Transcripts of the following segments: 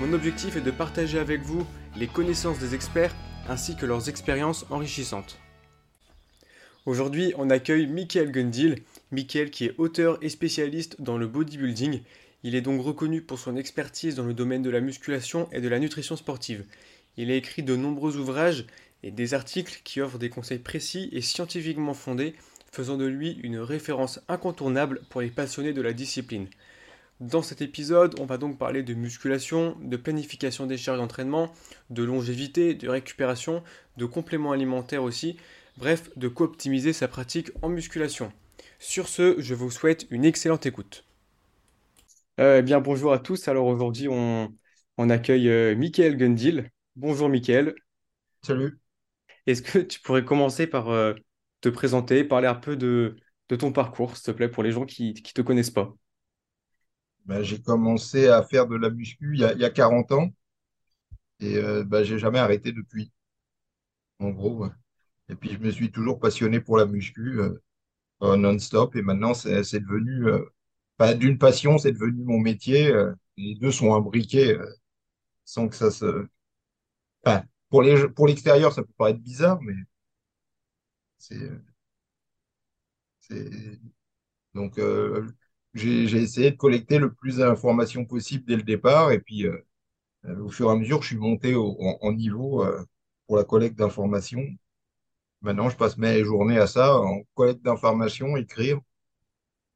Mon objectif est de partager avec vous les connaissances des experts ainsi que leurs expériences enrichissantes. Aujourd'hui, on accueille Michael Gundil, Michael qui est auteur et spécialiste dans le bodybuilding. Il est donc reconnu pour son expertise dans le domaine de la musculation et de la nutrition sportive. Il a écrit de nombreux ouvrages et des articles qui offrent des conseils précis et scientifiquement fondés, faisant de lui une référence incontournable pour les passionnés de la discipline. Dans cet épisode, on va donc parler de musculation, de planification des charges d'entraînement, de longévité, de récupération, de compléments alimentaires aussi, bref, de co-optimiser sa pratique en musculation. Sur ce, je vous souhaite une excellente écoute. Euh, eh bien, bonjour à tous. Alors aujourd'hui, on, accueille euh, Michael Gundil. Bonjour Michael. Salut. Est-ce que tu pourrais commencer par euh, te présenter, parler un peu de, ton parcours, s'il te plaît, pour les gens qui ne te connaissent pas? Bah, j'ai commencé à faire de la muscu il y a, 40 ans et euh, bah, j'ai jamais arrêté depuis, en gros. Et puis je me suis toujours passionné pour la muscu euh, non-stop et maintenant c'est devenu, euh, pas d'une passion, c'est devenu mon métier. les deux sont imbriqués sans que ça se... Pour les, pour l'extérieur, ça peut paraître bizarre, mais c'est... Donc, j'ai essayé de collecter le plus d'informations possible dès le départ. Et puis, euh, euh, au fur et à mesure, je suis monté en, niveau euh, pour la collecte d'informations. Maintenant, je passe mes journées à ça, en collecte d'informations, écrire.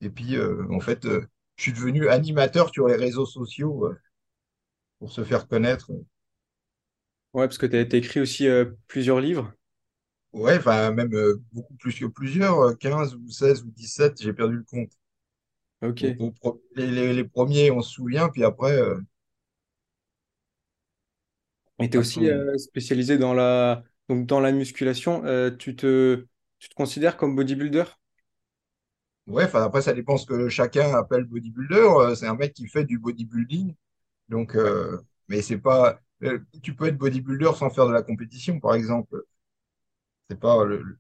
Et puis, en fait, je suis devenu animateur sur les réseaux sociaux pour se faire connaître. Ouais, parce que tu as écrit aussi plusieurs livres. Ouais, enfin, même beaucoup plus que plusieurs, 15 ou 16 ou 17, j'ai perdu le compte. Ok. les, premiers, on se souvient, puis après. Euh, Et tu es aussi euh, spécialisé dans la, donc dans la musculation. Euh, tu te, tu te considères comme bodybuilder? Ouais, enfin, après, ça dépend ce que chacun appelle bodybuilder. C'est un mec qui fait du bodybuilding. Donc, mais c'est pas. Tu peux être bodybuilder sans faire de la compétition, par exemple. C'est pas le.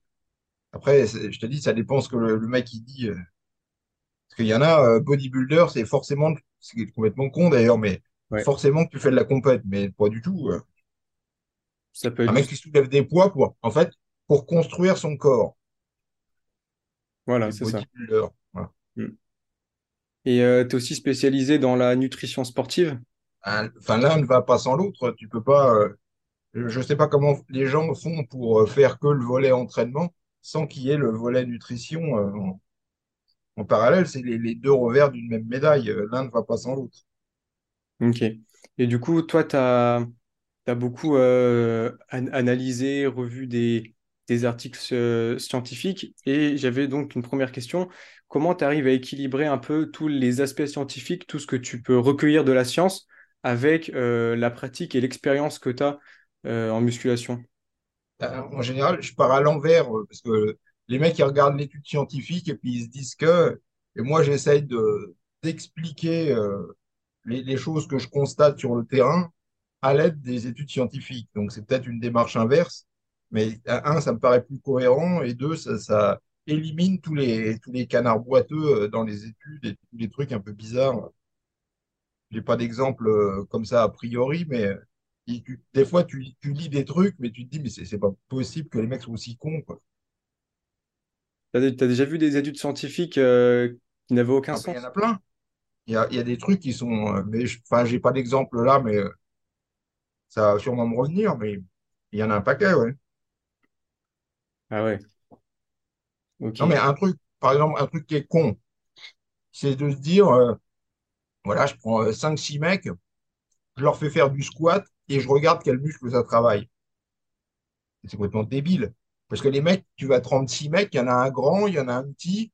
Après, je te dis, ça dépend ce que le, le mec il dit. Parce qu'il y en a, euh, bodybuilder, c'est forcément, c'est complètement con d'ailleurs, mais forcément que tu fais de la compète, mais pas du tout. Euh. Ça peut être un mec qui soulève des poids pour, en fait, pour construire son corps. Voilà, c'est ça. Mm. Et euh, tu es aussi spécialisé dans la nutrition sportive? Ah, enfin, l'un ne va pas sans l'autre. Tu peux pas. je ne sais pas comment les gens font pour faire que le volet entraînement sans qu'il y ait le volet nutrition en parallèle, c'est les, deux revers d'une même médaille. Euh, l'un ne va pas sans l'autre. Ok. Et du coup, toi, tu as, beaucoup euh, analysé, revu des, articles euh, scientifiques. Et j'avais donc une première question. Comment tu arrives à équilibrer un peu tous les aspects scientifiques, tout ce que tu peux recueillir de la science avec la pratique et l'expérience que tu as en musculation? En général, je pars à l'envers parce que les mecs, ils regardent l'étude scientifique et puis ils se disent que, et moi, j'essaye de, d'expliquer euh, les, choses que je constate sur le terrain à l'aide des études scientifiques. Donc, c'est peut-être une démarche inverse, mais un, ça me paraît plus cohérent, et deux, ça, élimine tous les, tous les canards boiteux euh, dans les études et tous les trucs un peu bizarres. J'ai pas d'exemple euh, comme ça a priori, mais des fois, tu, tu, lis des trucs, mais tu te dis, mais c'est pas possible que les mecs soient aussi cons, quoi. Tu as, déjà vu des études scientifiques euh, qui n'avaient aucun ah, sens? Il y en a plein. Il y a, des trucs qui sont. Euh, mais enfin, j'ai pas d'exemple là, mais euh, ça va sûrement me revenir. Mais il y en a un paquet, ouais. Ah ouais. Non, mais un truc, par exemple, un truc qui est con, c'est de se dire voilà, je prends 5-6 mecs, je leur fais faire du squat et je regarde quel muscle ça travaille. C'est complètement débile. Parce que les mecs, tu vas 36 mecs, il y en a un grand, il y en a un petit.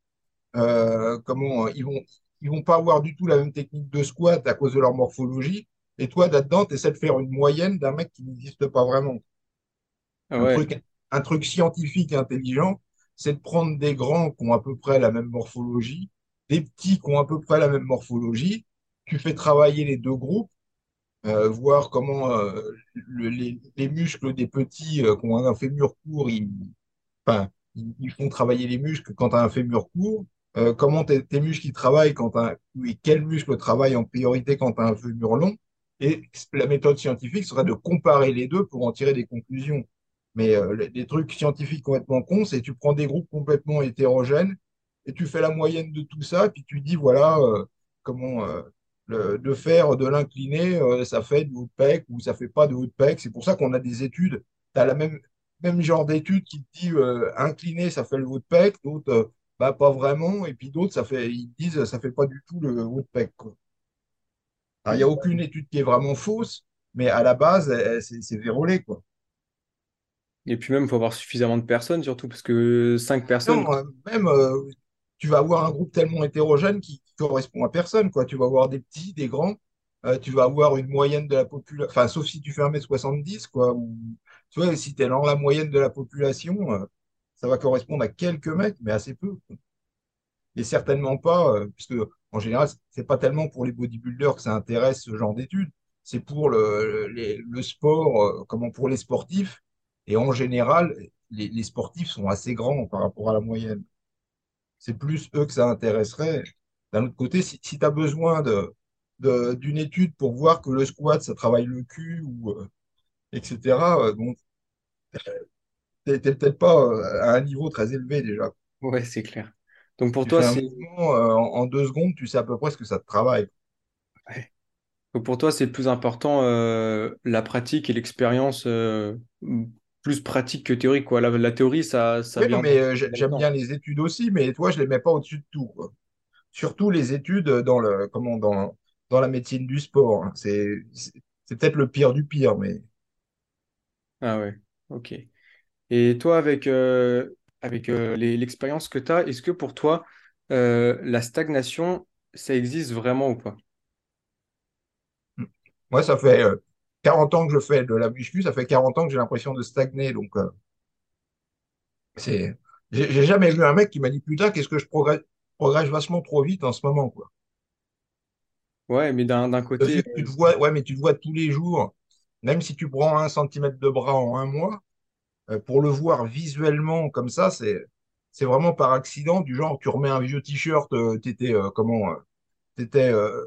Euh, comment ils vont, ils vont pas avoir du tout la même technique de squat à cause de leur morphologie. Et toi, là-dedans, tu essaies de faire une moyenne d'un mec qui n'existe pas vraiment. Ah Un truc, un truc scientifique et intelligent, c'est de prendre des grands qui ont à peu près la même morphologie, des petits qui ont à peu près la même morphologie. Tu fais travailler les deux groupes, voir comment euh, le- les, les muscles des petits euh, qui ont un fémur court, ils, ils, font travailler les muscles quand tu as un fémur court. Euh, comment tes, muscles travaillent quand t'as, oui, quels muscles travaillent en priorité quand tu as un fémur long. Et la méthode scientifique serait de comparer les deux pour en tirer des conclusions. Mais euh, les, les trucs scientifiques complètement cons, c'est tu prends des groupes complètement hétérogènes et tu fais la moyenne de tout ça, puis tu dis voilà euh, comment euh, le- de faire de l'incliné, euh, ça fait de pec ou ça fait pas de pec. C'est pour ça qu'on a des études. Tu as la même, même genre d'études qui te dit euh, incliné, ça fait le pec, d'autres euh, bah, pas vraiment, et puis d'autres, ça fait, ils disent ça fait pas du tout le. Alors, il n'y a aucune étude qui est vraiment fausse, mais à la base, c'est vérolé, quoi. Et puis même, il faut avoir suffisamment de personnes, surtout parce que cinq personnes, Non, même, euh, tu vas avoir un groupe tellement hétérogène qui, correspond à personne, quoi. Tu vas avoir des petits, des grands, euh, tu vas avoir une moyenne de la population, enfin, sauf si tu fais 1m70, quoi, ou, tu vois, si tu es dans la moyenne de la population, euh, ça va correspondre à quelques mecs, mais assez peu. Et certainement pas, euh, puisque en général, c'est pas tellement pour les bodybuilders que ça intéresse ce genre d'études, c'est pour le, sport, comment pour les sportifs. Et en général, les sportifs sont assez grands par rapport à la moyenne. C'est plus eux que ça intéresserait. D'un autre côté, si, si tu as besoin de, de- d'une étude pour voir que le squat, ça travaille le cul, ou, euh, etc., euh, bon, t'es t'es peut-être pas euh, à un niveau très élevé déjà. ouais, c'est clair. Donc pour Tu toi, c'est euh, en, en deux secondes, tu sais à peu près ce que ça te travaille. ouais. Donc pour toi, c'est plus important la pratique et l'expérience, plus pratique que théorique, quoi. La, la théorie, ça, ça Oui, non, mais euh, j'ai- j'aime bien les études aussi, mais toi, je les mets pas au-dessus de tout, quoi. Surtout les études dans le, comment, dans, dans la médecine du sport. hein. C'est, peut-être le pire du pire, mais Ah ouais, ok. Et toi, avec, euh, avec euh, l'expérience que tu as, est-ce que pour toi, la stagnation, ça existe vraiment ou pas? moi, ça fait 40 ans que je fais de la muscu, ça fait 40 ans que j'ai l'impression de stagner. Donc, euh, c'est, j'ai jamais vu un mec qui m'a dit, putain, qu'est-ce que je progresse, progresse vachement trop vite en ce moment, quoi. Ouais, mais d'un côté, tu euh, te vois, ouais, mais tu te vois tous les jours, même si tu prends un centimètre de bras en un mois, euh, pour le voir visuellement comme ça, c'est c'est vraiment par accident, du genre tu remets un vieux t-shirt, euh, t'étais euh, comment, euh, t'étais, euh,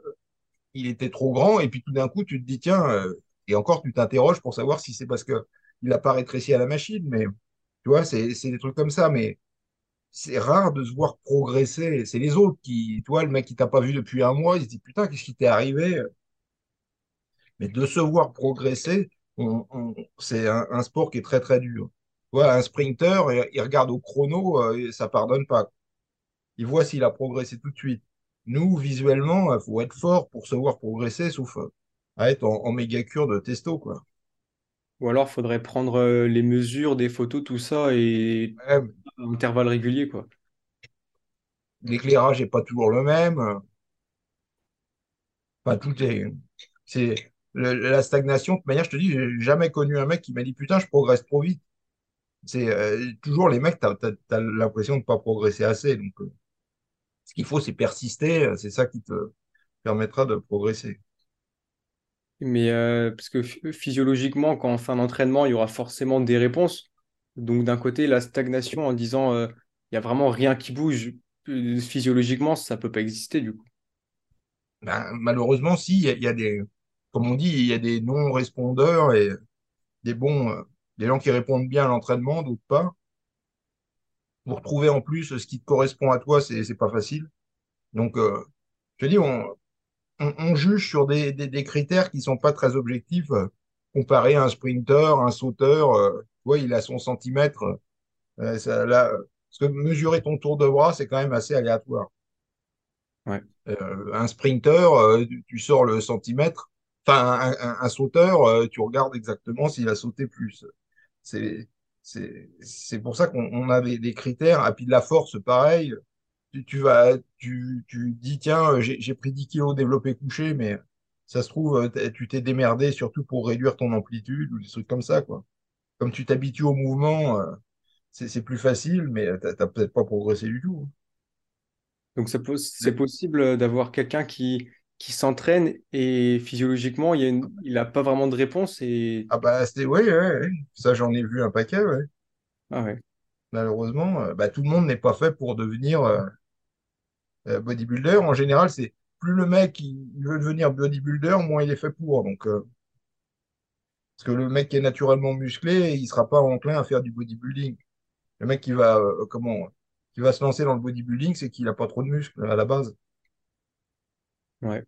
il était trop grand, et puis tout d'un coup tu te dis tiens, euh, et encore tu t'interroges pour savoir si c'est parce que il n'a pas rétréci à la machine, mais tu vois, c'est des trucs comme ça, mais c'est rare de se voir progresser. C'est les autres qui, tu vois, le mec qui t'a pas vu depuis un mois, il se dit putain, qu'est-ce qui t'est arrivé? Mais de se voir progresser, c'est un, sport qui est très très dur. Vois, un sprinter, il, regarde au chrono, euh, et ça pardonne pas. Il voit s'il a progressé tout de suite. Nous, visuellement, il faut être fort pour se voir progresser, sauf euh, à être en, en méga cure de testo, quoi. ou alors faudrait prendre euh, les mesures des photos, tout ça, et à intervalles réguliers, quoi. l'éclairage n'est pas toujours le même. Enfin, tout est. C'est la stagnation. De toute manière, je te dis, j'ai jamais connu un mec qui m'a dit putain, je progresse trop vite. C'est euh, toujours les mecs, t'as, t'as l'impression de pas progresser assez. Donc, euh, ce qu'il faut, c'est persister. C'est ça qui te permettra de progresser. Mais euh, parce que ph- physiologiquement, quand on fait un entraînement, il y aura forcément des réponses. Donc d'un côté, la stagnation en disant euh, il y a vraiment rien qui bouge, euh, physiologiquement, ça peut pas exister du coup. Ben, malheureusement, si, il y, a des, comme on dit, il y a des non-répondeurs et des bons, des gens qui répondent bien à l'entraînement, d'autres pas. Pour trouver en plus ce qui te correspond à toi, c'est, pas facile. Donc, je te dis, on, on, on juge sur des, des, des critères qui sont pas très objectifs. euh, comparé à un sprinter, un sauteur, euh, tu vois, il a son centimètre. euh, ça, là, parce que mesurer ton tour de bras, c'est quand même assez aléatoire. Ouais. Euh, un sprinter, tu, tu sors le centimètre. Enfin, un, un- un sauteur, tu regardes exactement s'il a sauté plus. C'est, c'est, c'est pour ça qu'on on a des, des critères. Et puis de la force, pareil. Tu, tu vas, tu, tu dis, tiens, j'ai j'ai pris 10 kilos développé couché, mais Ça se trouve, euh, tu t'es démerdé surtout pour réduire ton amplitude ou des trucs comme ça, quoi. Comme tu t'habitues au mouvement, euh, c'est plus facile, mais euh, t'as peut-être pas progressé du tout. Donc ça peut- c'est possible d'avoir quelqu'un qui, qui s'entraîne et physiologiquement, il y a une- il n'a pas vraiment de réponse et... ah bah, c'est, ouais, ouais, ouais. Ça, j'en ai vu un paquet, ouais. Ah ouais, Malheureusement, euh, bah, tout le monde n'est pas fait pour devenir euh, euh, bodybuilder. En général, c'est plus le mec il, veut devenir bodybuilder, moins il est fait pour. Donc, euh, parce que le mec qui est naturellement musclé, il sera pas enclin à faire du bodybuilding. Le mec qui va, euh, comment, qui va se lancer dans le bodybuilding, c'est qu'il a pas trop de muscles à la base. ouais.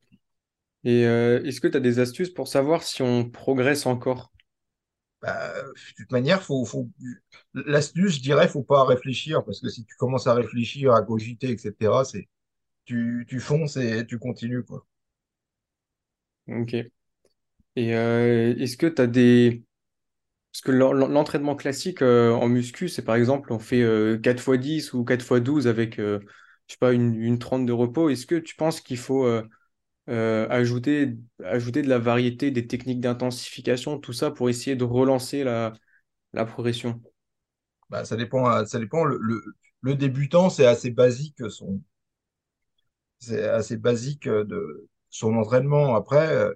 Et euh, est-ce que tu as des astuces pour savoir si on progresse encore? Bah, de toute manière, faut, faut... l'astuce, je dirais, faut pas réfléchir, parce que si tu commences à réfléchir, à cogiter, etc., c'est, tu, tu fonces et tu continues, quoi. Ok. Et euh, est-ce que tu as des... Parce que l'en- l'en- l'entraînement classique euh, en muscu, c'est par exemple, on fait euh, 4 fois 10 ou 4 fois 12 avec, euh, je sais pas, une, une 30 de repos. Est-ce que tu penses qu'il faut ajouter, ajouter de la variété, des techniques d'intensification, tout ça pour essayer de relancer la, la progression? Bah, ça dépend, ça dépend. Le, le, le débutant, c'est assez basique son, c'est assez basique euh, de son entraînement. Après, euh,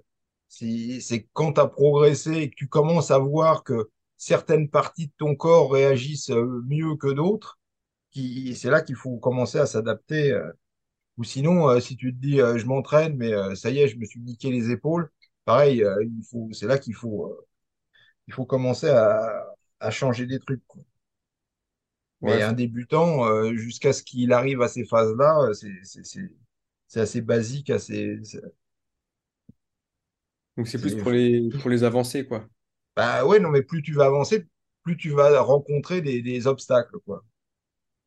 c'est quand tu as progressé et que tu commences à voir que certaines parties de ton corps réagissent euh, mieux que d'autres, qui, c'est là qu'il faut commencer à s'adapter. Ou sinon, si tu te dis, je m'entraîne, mais ça y est, je me suis niqué les épaules, pareil, il faut, c'est là qu'il faut, il faut commencer à, à changer des trucs, quoi. Ouais, Mais un débutant, jusqu'à ce qu'il arrive à ces phases-là, c'est c'est- assez basique, assez, donc c'est plus pour les, pour les avancées, quoi. bah ouais, non, mais plus tu vas avancer, plus tu vas rencontrer des, des obstacles, quoi.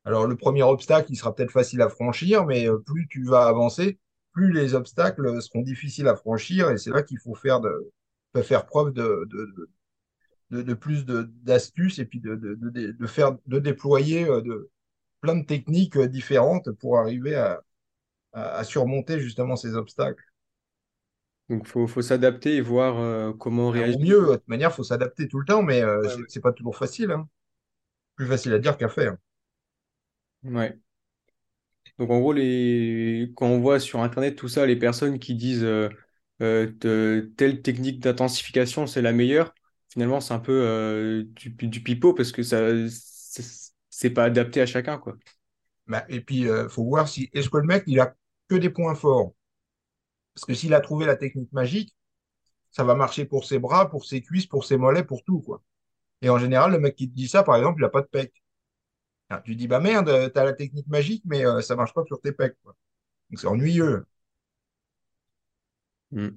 Alors, le premier obstacle, il sera peut-être facile à franchir, mais euh, plus tu vas avancer, plus les obstacles seront difficiles à franchir, et c'est là qu'il faut faire de, faut faire preuve de, de, de, de plus de, d'astuces et puis de, de, de, de faire, de déployer euh, de, plein de techniques euh, différentes pour arriver à, à, à surmonter justement ces obstacles. Donc faut, faut s'adapter et voir euh, comment Ben, au mieux, de toute manière, il faut s'adapter tout le temps, mais euh, Ouais, c'est ouais. c'est pas toujours facile. Hein. Plus facile à dire qu'à faire. Ouais. Donc en gros, les... quand on voit sur Internet tout ça, les personnes qui disent euh, te- telle technique d'intensification, c'est la meilleure, finalement, c'est un peu du, du pipeau parce que ça, c'est pas adapté à chacun, quoi. Ben, et puis, il faut voir si est-ce que le mec, il a que des points forts. Parce que s'il a trouvé la technique magique, ça va marcher pour ses bras, pour ses cuisses, pour ses mollets, pour tout, quoi. Et en général, le mec qui te dit ça, par exemple, il a pas de pec. Tu dis, bah merde, t'as la technique magique, mais euh, ça marche pas sur tes pecs. Donc c'est ennuyeux. Mm.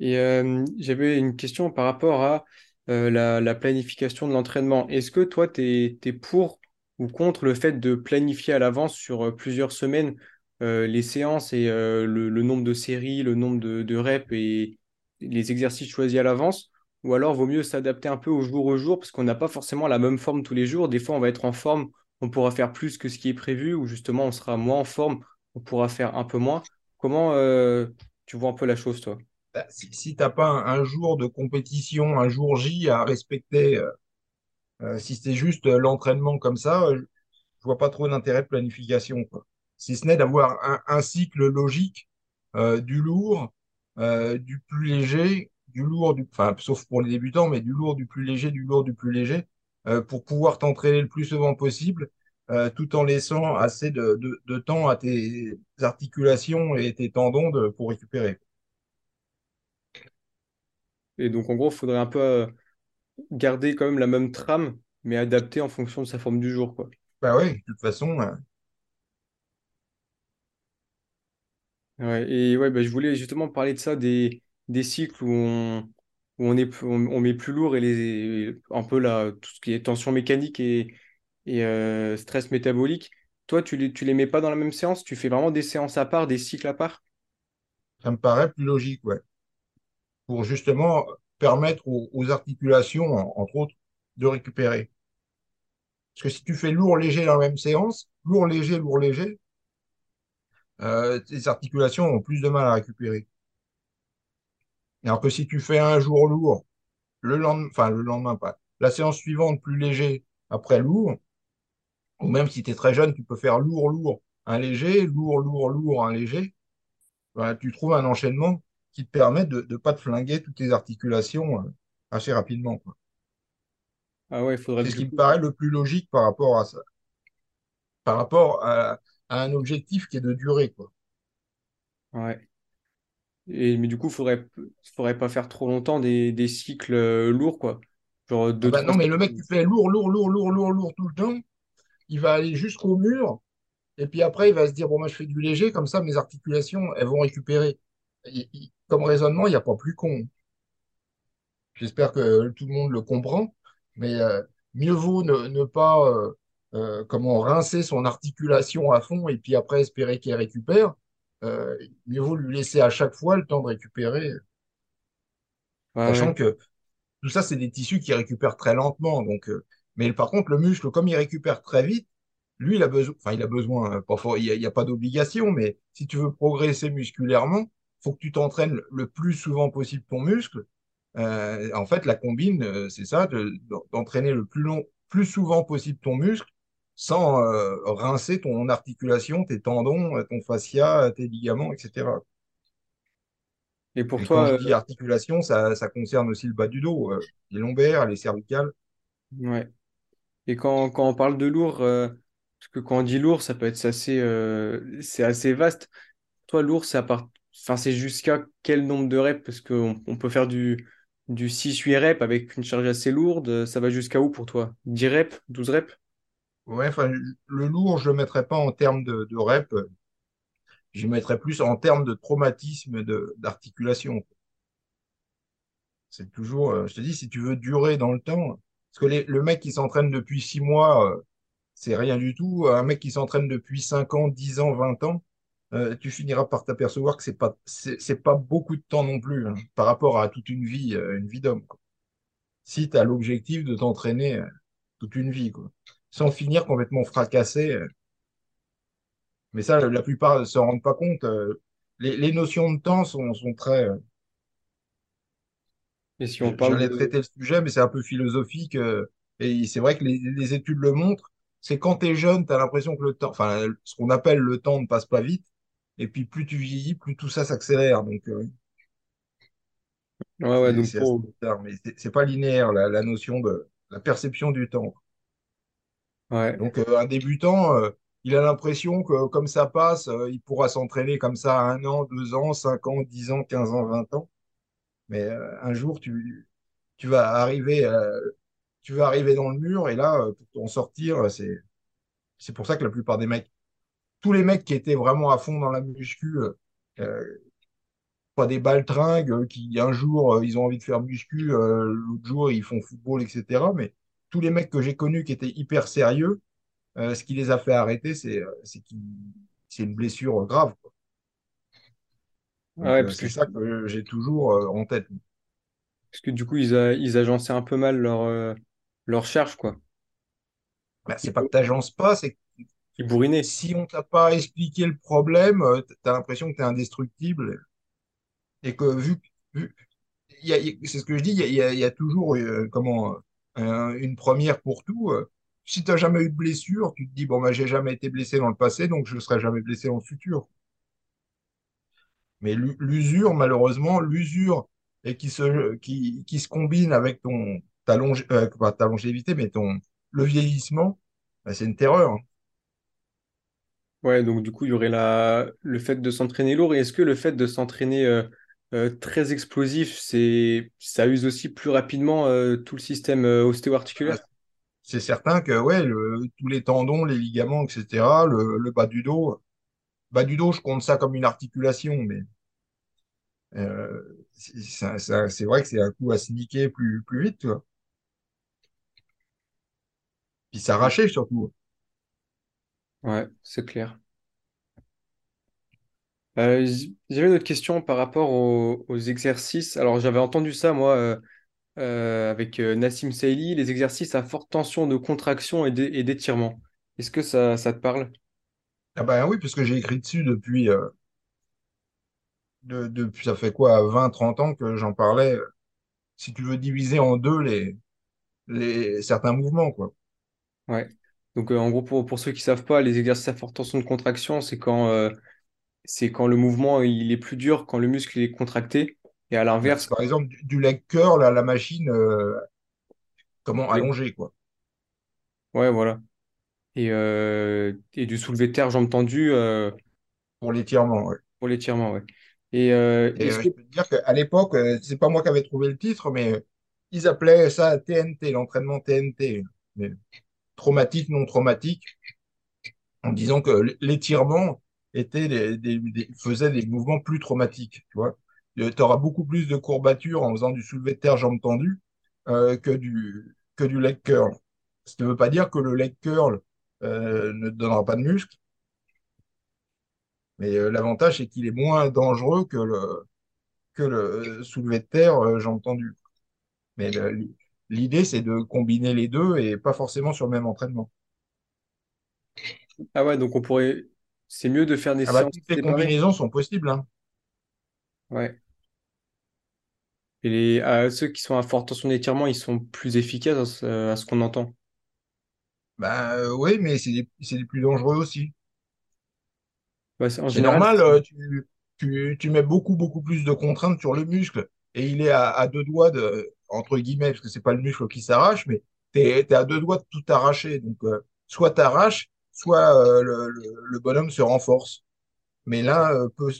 Et euh, j'avais une question par rapport à euh, la, la planification de l'entraînement. Est-ce que toi, tu es, pour ou contre le fait de planifier à l'avance sur euh, plusieurs semaines les séances et euh, le, nombre de séries, le nombre de, reps et les exercices choisis à l'avance? Ou alors vaut mieux s'adapter un peu au jour au jour parce qu'on n'a pas forcément la même forme tous les jours. Des fois, on va être en forme, on pourra faire plus que ce qui est prévu, ou justement, on sera moins en forme, on pourra faire un peu moins. Comment euh, tu vois un peu la chose, toi? Bah, si si t'as pas un, jour de compétition, un jour J à respecter, euh, euh, si c'est juste euh, l'entraînement comme ça, euh, je vois pas trop d'intérêt de planification. Si ce n'est d'avoir un, un cycle logique, euh, du lourd, euh, du plus léger, du lourd, du, enfin, sauf pour les débutants, mais du lourd, du plus léger, du lourd, du plus léger, euh, pour pouvoir t'entraîner le plus souvent possible, tout en laissant assez de, de, de temps à tes articulations et tes tendons de, pour récupérer. Et donc, en gros, il faudrait un peu garder quand même la même trame, mais adapter en fonction de sa forme du jour, quoi. Bah oui, de toute façon, Et ouais, bah, je voulais justement parler de ça, des, des cycles où on, où on est, on, met plus lourd et les, un peu là, tout ce qui est tension mécanique et, et euh, stress métabolique. Toi, tu les, tu les mets pas dans la même séance, tu fais vraiment des séances à part, des cycles à part? ça me paraît plus logique, ouais. Pour justement permettre aux, aux articulations, en- entre autres, de récupérer. Parce que si tu fais lourd, léger dans la même séance, lourd, léger, lourd, léger, euh, tes articulations ont plus de mal à récupérer. Alors que si tu fais un jour lourd, le lendemain, enfin le lendemain pas, la séance suivante plus léger après lourd, ou même si tu es très jeune, tu peux faire lourd, lourd, un léger, lourd, lourd, lourd, un léger. Voilà, tu trouves un enchaînement qui te permet de ne pas te flinguer toutes tes articulations euh, assez rapidement. quoi. Ah ouais, faudrait C'est ce qui me paraît le plus logique par rapport à ça, par rapport à, à un objectif qui est de durée, quoi. Ouais. Et, mais du coup, faudrait, faudrait pas faire trop longtemps des, des cycles euh, lourds, quoi. Genre Ah deux, bah non, mais le mec qui fait lourd, lourd, lourd, lourd, lourd, lourd tout le temps, il va aller jusqu'au mur, et puis après, il va se dire, bon, moi, je fais du léger, comme ça, mes articulations, elles vont récupérer. Il- il- comme raisonnement, il n'y a pas plus con. J'espère que tout le monde le comprend, mais euh, mieux vaut ne, ne pas euh, euh, comment rincer son articulation à fond et puis après espérer qu'elle récupère. Euh, mieux vaut lui laisser à chaque fois le temps de récupérer, Ouais, sachant ouais. que tout ça, c'est des tissus qui récupèrent très lentement. Donc, euh, mais par contre, le muscle, comme il récupère très vite, lui, il a besoin, enfin, il a besoin, pas for- il n'y a, il y a pas d'obligation, mais si tu veux progresser musculairement, faut que tu t'entraînes le plus souvent possible ton muscle euh, en fait, la combine, c'est ça, de- d'entraîner le plus long, plus souvent possible ton muscle sans euh, rincer ton articulation, tes tendons, euh, ton fascia, euh, tes ligaments, etc. Et pour Et quand toi, je dis articulation, ça, ça concerne aussi le bas du dos, euh, les lombaires, les cervicales. ouais. Et quand, quand on parle de lourd, euh, parce que quand on dit lourd, ça peut être assez, c'est assez vaste. Toi, lourd, part... enfin, c'est jusqu'à quel nombre de reps? Parce qu'on on peut faire du, du six huit reps avec une charge assez lourde. Ça va jusqu'à où pour toi? 10 reps? douze reps? Ouais, le lourd, je ne le mettrais pas en termes de, reps, je mettrais plus en termes de traumatisme d'articulation. C'est toujours, euh, je te dis, si tu veux durer dans le temps, parce que le mec qui s'entraîne depuis six mois, euh, c'est rien du tout. Un mec qui s'entraîne depuis 5 ans, 10 ans, 20 ans, euh, tu finiras par t'apercevoir que c'est pas, pas beaucoup de temps non plus, hein, par rapport à toute une vie, une vie d'homme. Si tu as l'objectif de t'entraîner toute une vie, quoi. Sans finir complètement fracassé. euh. Mais ça, la plupart ne se rendent pas compte. euh, les, les notions de temps sont, sont très. euh, Et si on parle J'allais de... traiter le sujet, mais c'est un peu philosophique. euh, et c'est vrai que les, les études le montrent. C'est quand tu es jeune, tu as l'impression que le temps, enfin, ce qu'on appelle le temps ne passe pas vite. Et puis plus tu vieillis, plus tout ça s'accélère. Donc euh, Ouais, ouais, c'est donc c'est pour... pas linéaire la, la notion de la perception du temps. Donc euh, un débutant, euh, il a l'impression que comme ça passe, euh, il pourra s'entraîner comme ça un an, deux ans, cinq ans, dix ans, quinze ans, vingt ans. Mais un jour, tu, tu vas arriver, tu vas arriver dans le mur et là, pour t'en sortir, c'est c'est pour ça que la plupart des mecs, tous les mecs qui étaient vraiment à fond dans la muscu, pas des baltringues qui un jour ils ont envie de faire muscu, l'autre jour ils font football, etc. Mais tous les mecs que j'ai connus qui étaient hyper sérieux, euh, ce qui les a fait arrêter, c'est euh, c'est une blessure grave. Ah ouais, euh, parce que, c'est ça que j'ai toujours en tête. parce que du coup, ils, a- ils agençaient un peu mal leur, leur charge, quoi. Ils, c'est pas que t'agences pas, c'est que si on t'a pas expliqué le problème, euh, t'as l'impression que t'es indestructible et que vu, vu c'est ce que je dis, il y a, y y toujours euh, comment une première pour tout. euh. si t'as jamais eu de blessure, tu te dis bon bah j'ai jamais été blessé dans le passé, donc je serai jamais blessé dans le futur. Mais l'u- l'usure, malheureusement, l'usure et qui se qui, qui se combine avec ton ta, longe- euh, ta longévité, mais ton le vieillissement, bah, c'est une terreur. hein. Ouais, donc du coup, il y aurait la... le fait de s'entraîner lourd. Et est-ce que le fait de s'entraîner euh, euh, très explosif, c'est... ça use aussi plus rapidement euh, tout le système euh, Ah, ostéo-articulaire? C'est certain que ouais, le- tous les tendons, les ligaments, etc., le, le bas du dos, bas du dos, je compte ça comme une articulation, mais c'est vrai que c'est un coup à se niquer plus, plus vite. Puis s'arracher surtout. Ouais, c'est clair. Euh, j'avais une autre question par rapport aux, aux exercices. Alors, j'avais entendu ça, moi, euh, euh, avec euh, Nassim Saïli, les exercices à forte tension de contraction et d'é- et d'étirement. Est-ce que ça, ça te parle? Ah ben oui, parce que j'ai écrit dessus depuis, euh, de- depuis, ça fait quoi, 20, 30 ans que j'en parlais. Si tu veux diviser en deux les, les, certains mouvements, quoi. Ouais. Donc, euh, en gros, pour, pour ceux qui savent pas, les exercices à forte tension de contraction, c'est quand, c'est quand le mouvement il est plus dur, quand le muscle est contracté. Et à Bah, l'inverse, par exemple du, du leg curl à la machine, euh, comment allonger, quoi, ouais, voilà. Et, euh, et du soulevé de terre, jambes tendues euh, pour l'étirement, ouais. pour l'étirement, ouais. Et Et est-ce euh, que je peux te dire qu'à l'époque, c'est pas moi qui avais trouvé le titre, mais ils appelaient ça TNT, l'entraînement TNT, mais traumatique, non traumatique, en disant que l'étirement était des, des- des- mouvements plus traumatiques, tu vois. Tu auras beaucoup plus de courbatures en faisant du soulevé de terre jambes tendues euh, que du, que du leg curl. Ça ne veut pas dire que le leg curl euh, ne te donnera pas de muscle, mais euh, l'avantage, c'est qu'il est moins dangereux que le, que le soulevé de terre euh, jambes tendues. Mais l'idée, c'est de combiner les deux et pas forcément sur le même entraînement. ah ouais, donc on pourrait, c'est mieux de faire des Ah bah, séances toutes les séparées. combinaisons sont possibles, hein. Ouais. Et les, à ceux qui sont à forte tension d'étirement, ils sont plus efficaces à ce, qu'on entend. Bah euh, oui, mais c'est les, c'est les plus dangereux aussi. C'est- normal, euh, tu, tu, tu mets beaucoup, beaucoup plus de contraintes sur le muscle et il est à, à deux doigts de, entre guillemets, parce que c'est pas le muscle qui s'arrache, mais tu es, à deux doigts de tout arracher. Donc, euh, soit t'arraches, soit euh, le, le, le bonhomme se renforce. Mais l'un euh, peut,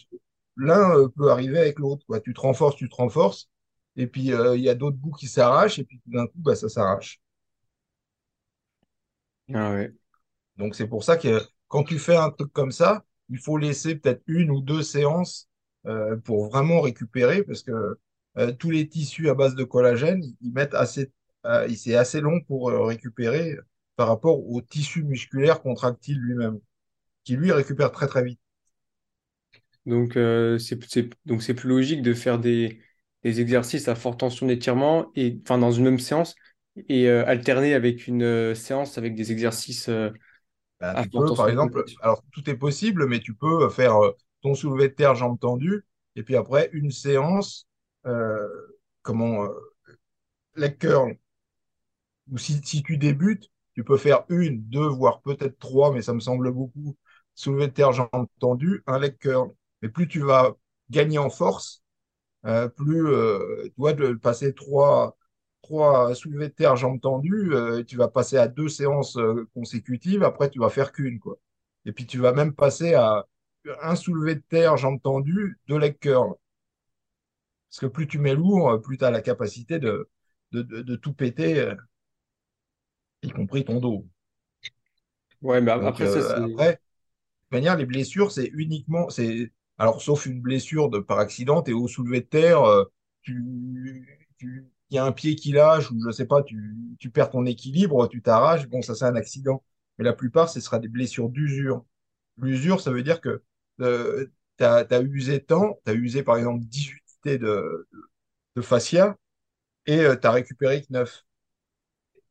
euh, peut arriver avec l'autre, quoi. Tu te renforces, tu te renforces, et puis il y a d'autres bouts qui s'arrachent, et puis tout d'un coup, bah, ça s'arrache. ah ouais. Donc c'est pour ça que quand tu fais un truc comme ça, il faut laisser peut-être une ou deux séances euh, pour vraiment récupérer, parce que euh, tous les tissus à base de collagène, ils mettent assez, euh, c'est assez long pour récupérer par rapport au tissu musculaire contractile lui-même, qui lui récupère très très vite. Donc, euh, c'est, donc c'est plus logique de faire des, des exercices à forte tension d'étirement et, enfin, dans une même séance et euh, alterner avec une euh, séance avec des exercices Ben, à tu forte peux, par exemple, alors tout est possible, mais tu peux faire ton soulevé de terre jambes tendues, et puis après une séance, comment, leg curl. Ou si, si tu débutes, tu peux faire une, deux, voire peut-être trois, mais ça me semble beaucoup. Soulevé de terre, jambes tendues, un leg curl. Mais plus tu vas gagner en force, euh, plus euh, tu vois, de passer trois, trois soulevés de terre, jambes tendues, euh, tu vas passer à deux séances consécutives, après tu vas faire qu'une, quoi. Et puis tu vas même passer à un soulevé de terre, jambes tendues, deux leg curls. Parce que plus tu mets lourd, plus tu as la capacité de, de, tout péter, y compris ton dos. Ouais, mais Donc après ça, euh, après, de manière, les blessures, c'est uniquement, c'est, alors sauf une blessure de par accident, t'es au soulevé de terre, euh, tu, tu, il y a un pied qui lâche ou je sais pas, tu, tu perds ton équilibre, tu t'arraches, bon, ça c'est un accident. Mais la plupart, ce sera des blessures d'usure. L'usure, ça veut dire que euh, t'as, t'as usé tant, t'as usé par exemple 18 unités de, de fascia et euh, t'as récupéré que 9.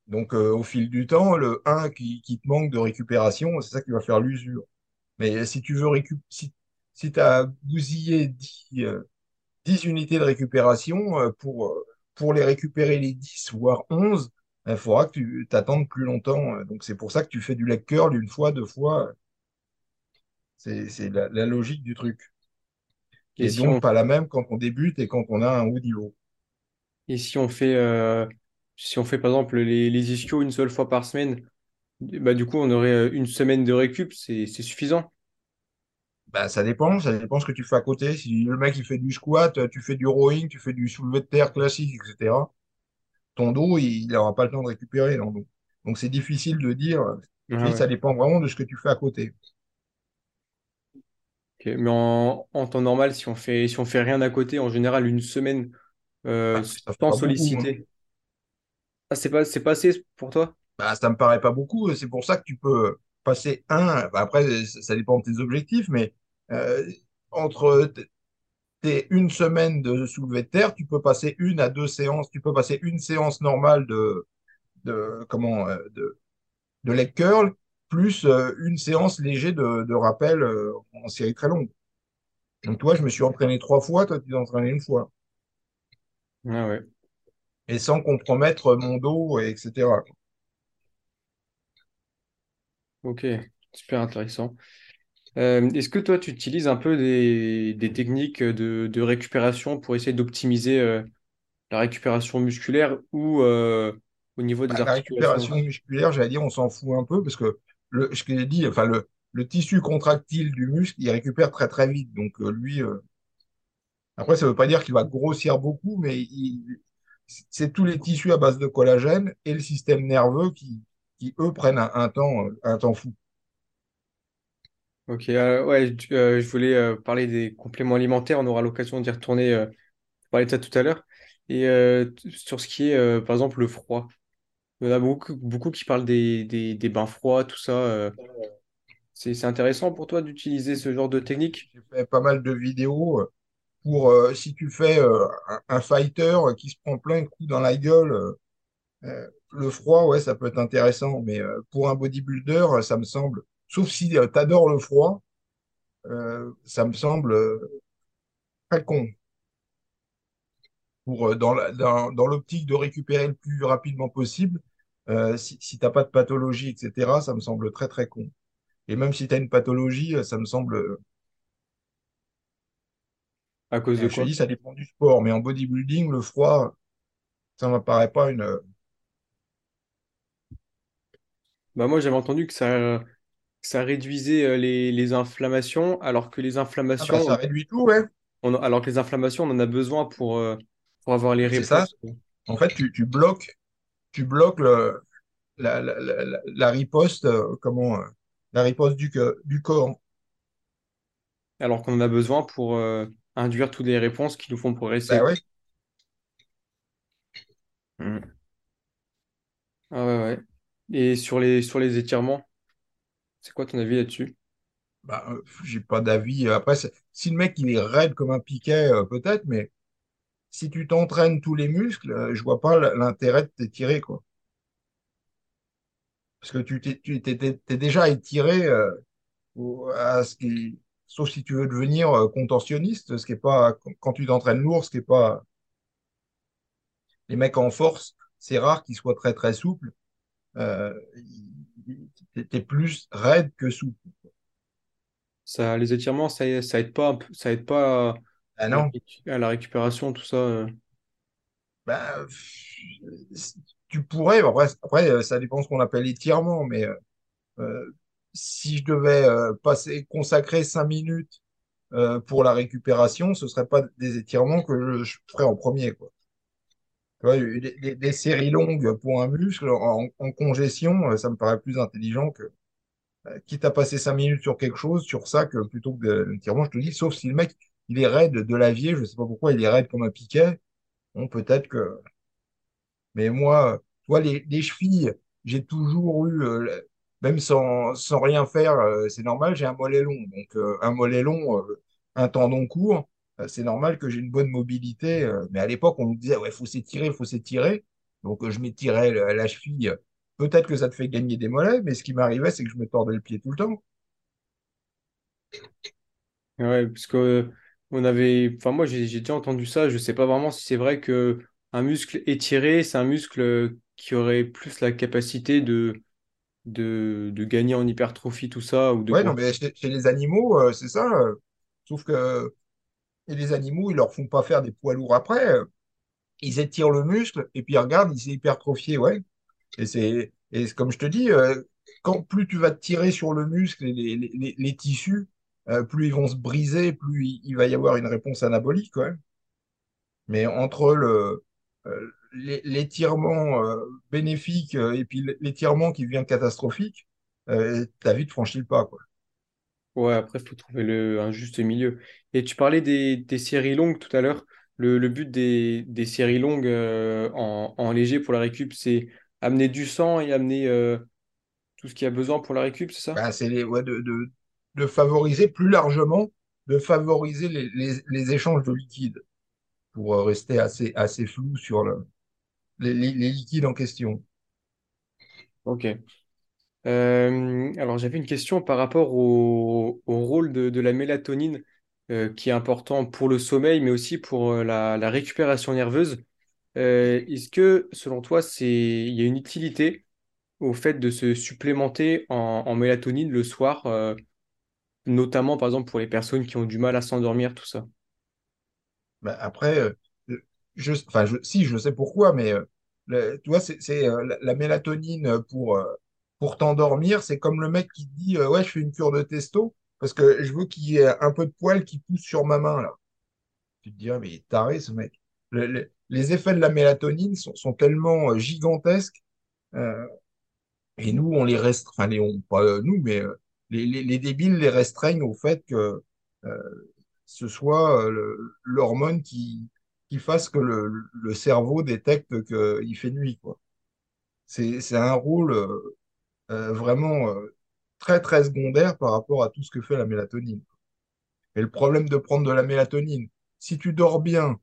Donc euh, au fil du temps, le un qui, qui te manque de récupération, c'est ça qui va faire l'usure. Mais si tu veux récup si, si tu as bousillé 10, euh, 10 unités de récupération, euh, pour, pour les récupérer les 10 voire 11, il faudra que tu t'attendes plus longtemps. Donc c'est pour ça que tu fais du leg curl une fois, deux fois. C'est, c'est la, la logique du truc, qui Et est si donc on, pas la même quand on débute et quand on a un haut niveau. et si on fait, si on fait par exemple les, les ischios une seule fois par semaine, bah, du coup, on aurait euh, une semaine de récup, c'est, suffisant. Bah, ça dépend, ça dépend ce que tu fais à côté. Si le mec il fait du squat, tu fais du rowing, tu fais du soulevé de terre classique, etc. ton dos, il n'aura pas le temps de récupérer. Donc, donc c'est difficile de dire. Ah Et ça dépend vraiment de ce que tu fais à côté. Mais en, en temps normal, si on fait, si on fait rien à côté, en général, une semaine euh, Ah, sans beaucoup. hein. Ah, c'est pas, c'est pas assez pour toi? Bah, ça me paraît pas beaucoup. C'est pour ça que tu peux passer un. bah, après, ça dépend de tes objectifs, mais euh, entre tes une semaine de soulevé de terre, tu peux passer une à deux séances. Tu peux passer une séance normale de, de comment euh, de, de leg curl plus euh, une séance léger de, de rappel euh, en série très longue. Donc, toi, je me suis entraîné trois fois, toi, tu t'es entraîné une fois. Ah ouais, Et sans compromettre mon dos, et etc. ok, super intéressant. Euh, est-ce que toi, tu utilises un peu des, des techniques de, de récupération pour essayer d'optimiser euh, la récupération musculaire ou euh, au niveau des Bah, la articulations? récupération aussi? musculaire, j'allais dire, on s'en fout un peu parce que le, ce que j'ai dit, enfin, le, le tissu contractile du muscle, il récupère très très vite. Donc, lui, après, ça ne veut pas dire qu'il va grossir beaucoup, mais il- c'est tous les tissus à base de collagène et le système nerveux qui, qui eux, prennent un, un temps, euh, un temps fou. Ok, euh, ouais, tu- euh, je voulais euh, parler des compléments alimentaires. On aura l'occasion d'y retourner, euh, parler de ça tout à l'heure. Et euh, sur ce qui est, euh, par exemple, le froid. Il y en a beaucoup, beaucoup qui parlent des, des, des bains froids, tout ça. euh. C'est, c'est intéressant pour toi d'utiliser ce genre de technique? J'ai fait pas mal de vidéos euh, pour euh, si tu fais euh, un, fighter qui se prend plein de coups dans la gueule, euh, euh, le froid, ouais, ça peut être intéressant, mais euh, pour un bodybuilder, euh, ça me semble, sauf si tu adores le froid, euh, ça me semble euh, très con. Pour, euh, dans l'optique de récupérer le plus rapidement possible, euh, si, si t'as pas de pathologie, etc., ça me semble très très con. Et même si tu as une pathologie, euh, ça me semble, euh, À cause de je quoi? dis, ça dépend du sport, mais en bodybuilding, le froid, ça m'apparaît pas une, Bah moi, j'avais entendu que ça, ça réduisait euh, les, les inflammations, alors que les Ah bah ça inflammations, réduit tout, ouais. on, alors que les inflammations, on en a besoin pour, euh, pour avoir les c'est ça. réponses. En fait, tu, tu bloques, tu bloques le, la, la, la, la- riposte, euh, comment, la riposte du, du corps. alors qu'on en a besoin pour induire toutes les réponses qui nous font Bah progresser. ouais. Mm. Ah ouais, ouais. Et sur les, sur les étirements, c'est quoi ton avis là-dessus? Bah, euh, j'ai pas d'avis. Après, c'est- si le mec il est raide comme un piquet, euh, peut-être, mais si tu t'entraînes tous les muscles, euh, je vois pas l- l'intérêt de t'étirer, quoi. Parce que tu t'es, tu t'es, t'es- t'es déjà étiré euh, au- à ce qui, sauf si tu veux devenir euh, contorsionniste, ce qui est pas, quand tu t'entraînes lourd, ce qui est pas, les mecs en force, c'est rare qu'ils soient très très souples. Euh, t'es plus raide que souple. Ça, les étirements, ça, ça aide pas, ça aide pas à, Ah à la non, récu- à la récupération, tout ça. euh. bah, tu pourrais, après, après, euh, ça dépend ce qu'on appelle étirement, mais euh, si je devais euh, passer, consacrer cinq minutes euh, pour la récupération, ce serait pas des étirements que je, ferais en premier, des, séries longues pour un muscle en, congestion, euh, ça me paraît plus intelligent que, quitte à passer cinq minutes sur quelque chose, sur ça, plutôt que de je te dis, sauf si le mec, il est raide de l'avier, je sais pas pourquoi, il est raide comme un piquet, peut-être que Mais moi, tu vois, les, les chevilles, j'ai toujours eu, même sans, sans rien faire, euh, c'est normal, j'ai un mollet long. Donc, euh, un mollet long, euh, un tendon court, c'est normal que j'ai une bonne mobilité. mais à l'époque, on me disait, ouais, faut s'étirer, faut s'étirer. Donc, je m'étirais la, la cheville. Peut-être que ça te fait gagner des mollets, mais ce qui m'arrivait, c'est que je me tordais le pied tout le temps. Ouais, parce que on avait, enfin moi j'ai déjà entendu ça. Je sais pas vraiment si c'est vrai que un muscle étiré, c'est un muscle qui aurait plus la capacité de de, de gagner en hypertrophie, tout ça, ou de Ouais, non, mais chez, chez les animaux, euh, c'est ça. euh, sauf que et les animaux, ils leur font pas faire des poids lourds après. euh, ils étirent le muscle et puis regarde, il s'est hypertrophié, ouais. Et c'est et comme je te dis, quand plus tu vas te tirer sur le muscle et les, les, les- les tissus, plus ils vont se briser, plus il, il va y avoir une réponse anabolique, ouais. Mais entre le l'étirement euh, bénéfique euh, et puis l'étirement qui devient catastrophique, euh, t'as vite franchi le pas, quoi. Ouais, après, il faut trouver le, un juste milieu. Et tu parlais des, des séries longues tout à l'heure. Le, le but des, des séries longues euh, en, en léger pour la récup, c'est amener du sang et amener euh, tout ce qu'il y a besoin pour la récup, c'est ça? Ben, c'est les, ouais, de, de, de favoriser plus largement, de favoriser les, les, les échanges de liquides pour rester assez, assez flou sur le, les, les- les liquides en question. Ok. Euh, alors, j'avais une question par rapport au, au rôle de, de la mélatonine. euh, qui est important pour le sommeil, mais aussi pour euh, la, la récupération nerveuse. Euh, est-ce que, selon toi, il y a une utilité au fait de se supplémenter en, en mélatonine le soir, euh, notamment par exemple pour les personnes qui ont du mal à s'endormir, tout ça? Bah, après, je, enfin, je, si, je sais pourquoi, mais euh, tu vois, c'est, euh, la, la mélatonine pour, euh, pour t'endormir, c'est comme le mec qui dit Ouais, je fais une cure de testo parce que je veux qu'il y ait un peu de poils qui pousse sur ma main, là. Tu te dis Ah, mais il est taré, ce mec. Le- le- les effets de la mélatonine sont, sont tellement gigantesques, et nous, on les restreint, enfin, les, on, pas nous, mais les, les, les débiles les restreignent au fait que. euh, ce soit l'hormone qui, qui fasse que le, le cerveau détecte qu'il fait nuit, quoi. C'est, c'est un rôle euh, euh, vraiment euh, très, très secondaire par rapport à tout ce que fait la mélatonine. Et le problème de prendre de la mélatonine, si tu dors bien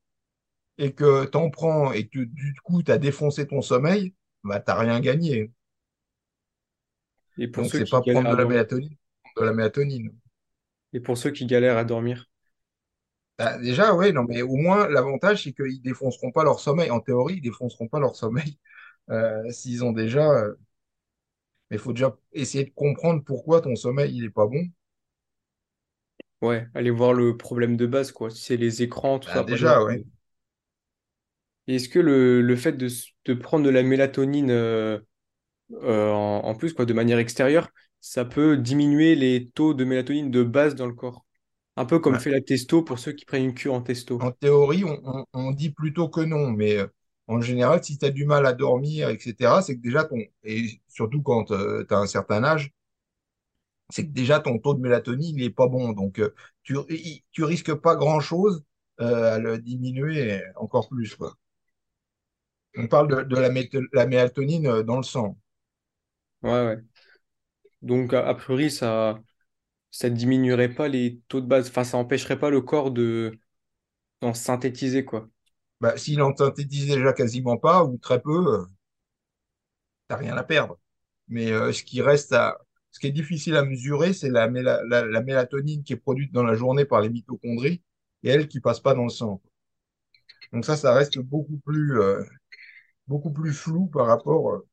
et que t'en prends et que du coup, tu as défoncé ton sommeil, bah, t'as rien gagné. Et pour Donc, ceux c'est qui pas galèrent prendre à de la dormir. mélatonine, prendre de la mélatonine. Et pour ceux qui galèrent à dormir? Bah, déjà, oui, non, mais au moins, l'avantage, c'est qu'ils défonceront pas leur sommeil. En théorie, ils défonceront pas leur sommeil euh, s'ils ont déjà. euh, mais il faut déjà essayer de comprendre pourquoi ton sommeil, il est pas bon. Ouais, aller voir le problème de base, quoi. Si c'est les écrans, tout Bah, ça, par exemple. déjà, ouais. Et Est-ce que le, le fait de, s- de prendre de la mélatonine euh, euh, en, en plus, quoi, de manière extérieure, ça peut diminuer les taux de mélatonine de base dans le corps? Un peu comme fait la testo pour ceux qui prennent une cure en testo. en théorie, on, on- on dit plutôt que non. Mais euh, en général, si tu as du mal à dormir, etc., c'est que déjà ton. Et surtout quand tu as un certain âge, c'est que déjà ton taux de mélatonine, il est pas bon. Donc, euh, tu, risques pas grand-chose euh, à le diminuer encore plus, quoi. On parle de, de la, mélatonine euh, dans le sang. Ouais, ouais. Donc, a, a priori, ça ça diminuerait pas les taux de base. Enfin, ça empêcherait pas le corps de d'en synthétiser, quoi. Bah, s'il en synthétise déjà quasiment pas ou très peu, euh, t'as rien à perdre. Mais euh, ce qui reste à, ce qui est difficile à mesurer, c'est la, méla- la, la mélatonine qui est produite dans la journée par les mitochondries et elle qui passe pas dans le sang. Donc ça, ça reste beaucoup plus, euh, beaucoup plus flou par rapport euh,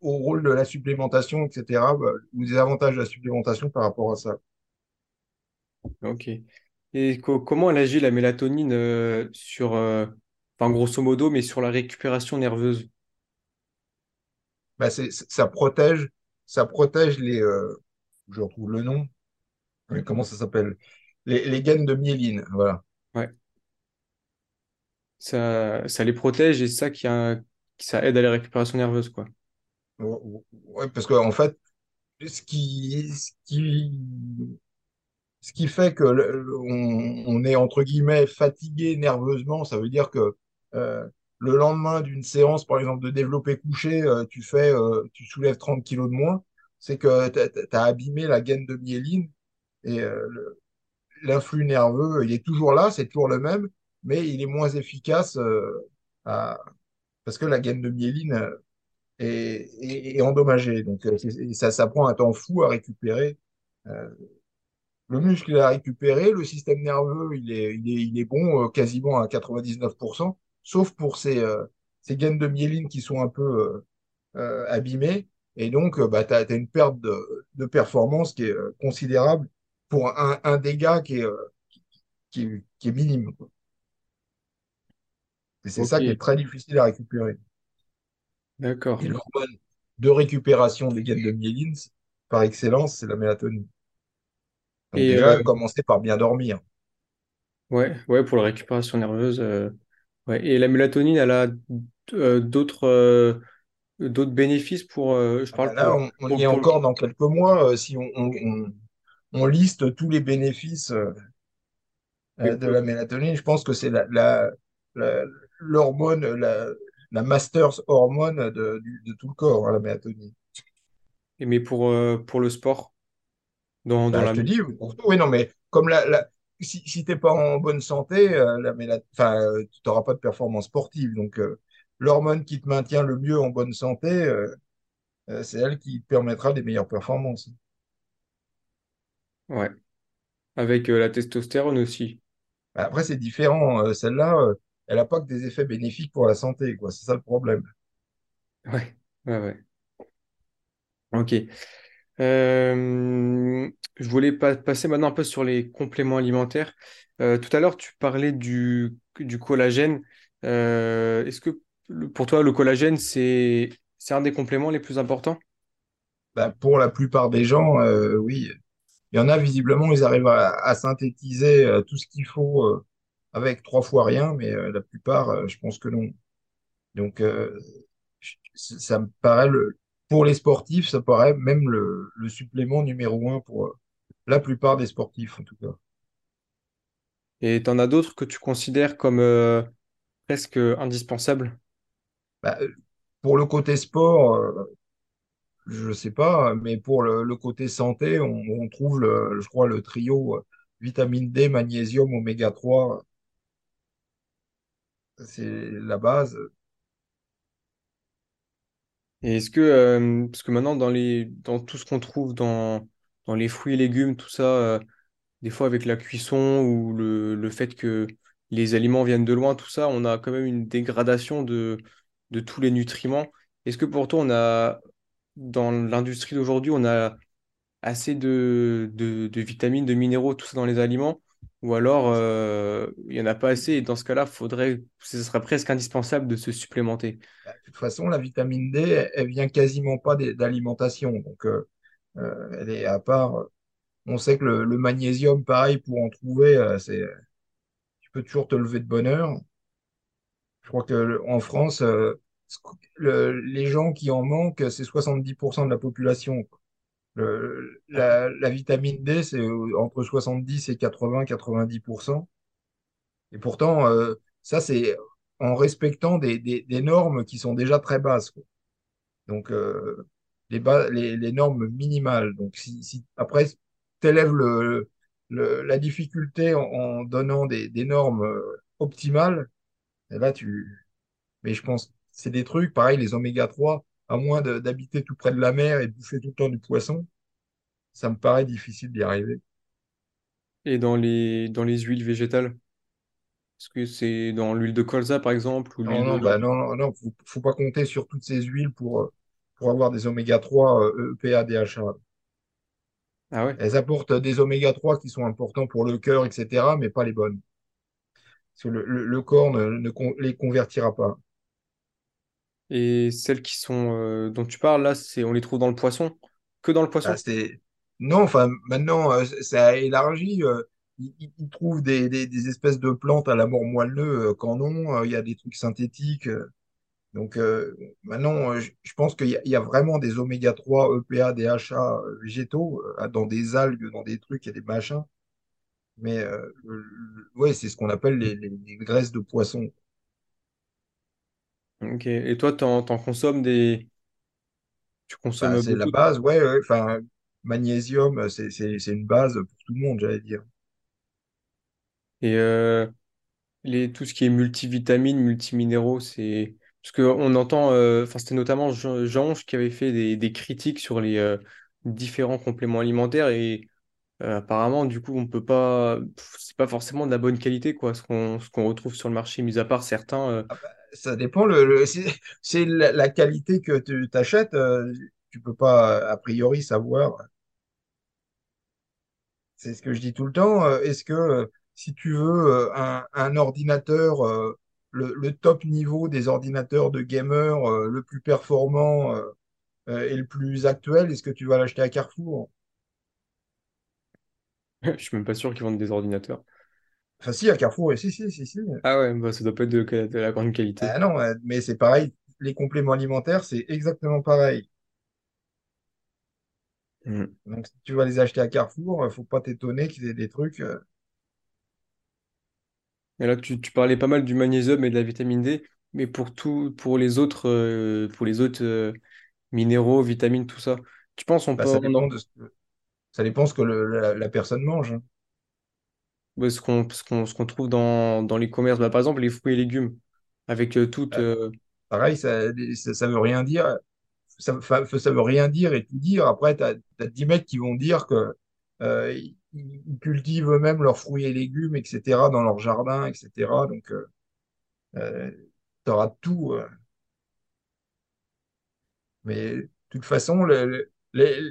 au rôle de la supplémentation, etc., bah, ou des avantages de la supplémentation par rapport à ça. Ok. Et co- comment elle agit la mélatonine euh, sur, euh, enfin grosso modo, mais sur la récupération nerveuse? Bah, ça protège, ça protège les, euh, je retrouve le nom, mais comment ça s'appelle? Les, les gaines de myéline, voilà. Ouais. Ça, ça les protège et ça qui a, ça aide à la récupération nerveuse, quoi. Ouais, parce qu'en fait, ce qui, ce qui, ce qui fait que on, on est entre guillemets fatigué nerveusement, ça veut dire que euh, le lendemain d'une séance, par exemple, de développé couché, euh, tu fais, euh, tu soulèves 30 kilos de moins, c'est que tu as, abîmé la gaine de myéline et l'influx nerveux, il est toujours là, c'est toujours le même, mais il est moins efficace parce que la gaine de myéline est endommagée. Donc euh, ça, ça prend un temps fou à récupérer. Euh, le muscle il a récupéré, le système nerveux il est, il est, il est bon euh, quasiment à 99%, sauf pour ces, euh, ces gaines de myéline qui sont un peu abîmées. Et donc, bah, tu as, une perte de, de performance qui est considérable pour un, un dégât qui est, qui, est- qui est minime. quoi. Et c'est ça qui est très difficile à récupérer. D'accord. Et l'hormone de récupération des gaines de myéline, par excellence, c'est la mélatonine. Donc Et euh, déjà, commencer par bien dormir. ouais, ouais, pour la récupération nerveuse. euh, ouais. Et la mélatonine, elle a euh, d'autres euh, d'autres bénéfices pour, euh, je Ah bah là, pour, on, on y est pour encore dans quelques mois. euh, si on, on- on- on liste tous les bénéfices euh, euh, de la mélatonine, je pense que c'est la, la- la- l'hormone, la, la master's hormone de, tout le corps, hein, la mélatonine. mais pour, euh, pour le sport, dans, dans Bah, je la te dis, pour tout, oui, non, mais comme la, la- si, si t'es pas en bonne santé, euh, la enfin, euh, tu n'auras pas de performance sportive. Donc, l'hormone qui te maintient le mieux en bonne santé, c'est elle qui te permettra des meilleures performances. ouais. Avec la testostérone aussi. Après, c'est différent. Celle-là, elle n'a pas que des effets bénéfiques pour la santé, quoi. C'est ça le problème. Ouais, ouais, ouais. Ok. Euh, je voulais pa- passer maintenant un peu sur les compléments alimentaires. Euh, tout à l'heure, tu parlais du, du collagène. Euh, est-ce que pour toi, le collagène, c'est, un des compléments les plus importants? Bah, pour la plupart des gens, oui. Il y en a, visiblement, ils arrivent à, à synthétiser tout ce qu'il faut avec trois fois rien, mais euh, la plupart, euh, je pense que non. Donc, euh, ça me paraît, le, pour les sportifs, ça paraît même le, le supplément numéro un pour la plupart des sportifs, en tout cas. Et tu en as d'autres que tu considères comme euh, presque indispensables? Bah, pour le côté sport, euh, je sais pas, mais pour le, le côté santé, on, on trouve, le, je crois, le trio euh, vitamine D, magnésium, oméga 3, c'est la base. Et est-ce que, euh, parce que maintenant, dans les, dans tout ce qu'on trouve dans, les fruits et légumes, tout ça, euh, des fois avec la cuisson ou le, fait que les aliments viennent de loin, tout ça, on a quand même une dégradation de, tous les nutriments. Est-ce que pour toi, on a, dans l'industrie d'aujourd'hui, on a assez de vitamines, de minéraux, tout ça dans les aliments? Ou alors, euh, il n'y en a pas assez et dans ce cas-là, faudrait, ce serait presque indispensable de se supplémenter. Bah, de toute façon, la vitamine D, elle, vient quasiment pas d'alimentation. Donc, euh, euh, elle est à part. On sait que le, magnésium, pareil, pour en trouver, tu peux toujours te lever de bonne heure. Je crois que le- en France, les gens qui en manquent, c'est 70% de la population. La, vitamine D, c'est euh, entre 70 et 80-90%. Et pourtant, euh, ça, c'est en respectant des, des- normes qui sont déjà très basses. Donc, euh, les, bas- les, normes minimales. Donc, si, après, tu élèves le, la difficulté en, donnant des, des normes optimales, là, tu. Mais je pense c'est des trucs, pareil, les oméga 3, à moins d'habiter tout près de la mer et de bouffer tout le temps du poisson, ça me paraît difficile d'y arriver. Et dans les, dans les huiles végétales? Est-ce que c'est dans l'huile de colza, par exemple, ou Non, non, bah non, non, non, faut, faut pas compter sur toutes ces huiles pour, euh, pour avoir des oméga 3, euh, EPA, DHA. Ah ouais? Elles apportent des oméga 3 qui sont importants pour le cœur, etc., mais pas les bonnes. Parce que le, le- le corps ne, ne con- les convertira pas. Et celles qui sont euh, dont tu parles là, c'est on les trouve dans le poisson? Que dans le Ah, poisson? c'est... Non, enfin, maintenant, euh, ça a élargi. euh, ils, trouvent des, des- des espèces de plantes à la mort moelleux qu'en ont. Il y a des trucs synthétiques. donc, maintenant, je je pense qu'il y, a il y a vraiment des oméga 3, EPA, DHA végétaux dans des algues, dans des trucs et des machins. Mais le- le- ouais, c'est ce qu'on appelle les, les- les graisses de poisson. Ok. Et toi, t'en, t'en consommes des. Tu Bah, consommes c'est la beaucoup. base, ouais, ouais, Enfin, magnésium, c'est c'est- c'est une base pour tout le monde, j'allais dire. Et euh, les, tout ce qui est multivitamines, multiminéraux, c'est. Parce qu'on entend. euh, Enfin, c'était notamment Jean, Jean qui avait fait des, des critiques sur les euh, différents compléments alimentaires. Et euh, apparemment, du coup, on peut pas. C'est pas forcément de la bonne qualité, quoi, ce qu'on retrouve sur le marché, mis à part certains. euh, Ah bah, ça dépend, c'est la, qualité que tu t'achètes, euh, tu peux pas a priori savoir. C'est ce que je dis tout le temps. euh, Est-ce que euh, si tu veux euh, un, ordinateur, euh, le, top niveau des ordinateurs de gamers, euh, le plus performant euh, euh, et le plus actuel, est-ce que tu vas l'acheter à Carrefour? Je suis même pas sûr qu'ils vendent des ordinateurs. Enfin, si, à Carrefour, et si, si, si, si. Ah ouais, bah, ça doit pas être de, de la grande qualité. Ah non, mais c'est pareil. Les compléments alimentaires, c'est exactement pareil. Mm. Donc, si tu vas les acheter à Carrefour, euh, faut pas t'étonner qu'ils aient des trucs. euh, Et là, tu, tu parlais pas mal du magnésium et de la vitamine D, mais pour tout, pour les autres, euh, pour les autres euh, minéraux, vitamines, tout ça, tu penses on bah, peut ça en- dépend de ce que, ça dépend ce que le- la, la personne mange. hein. ouais, ce qu'on ce qu'on trouve dans, dans les commerces, bah, par exemple les fruits et légumes, avec euh, toutes. Bah, euh, pareil, ça, ça, ça veut rien dire. Ça, ça veut rien dire et tout dire. Après, tu as, 10 mecs qui vont dire que Euh, ils, cultivent eux-mêmes leurs fruits et légumes, etc., dans leur jardin, etc. Donc, euh, tu auras tout. Mais de toute façon, le- le- les-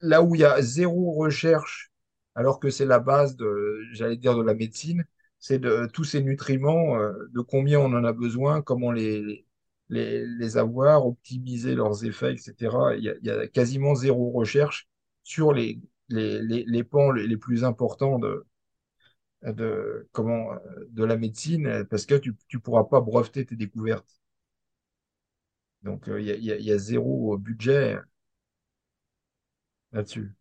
là où il y a zéro recherche, alors que c'est la base de, j'allais dire, de la médecine, c'est de tous ces nutriments, euh, de combien on en a besoin, comment les, les, les avoir, optimiser leurs effets, etc. Il y a, quasiment zéro recherche sur les, les, les, pans les, plus importants de, de, comment, de la médecine, parce que tu ne pourras pas breveter tes découvertes. Donc, euh, il y a- il y a zéro budget là-dessus.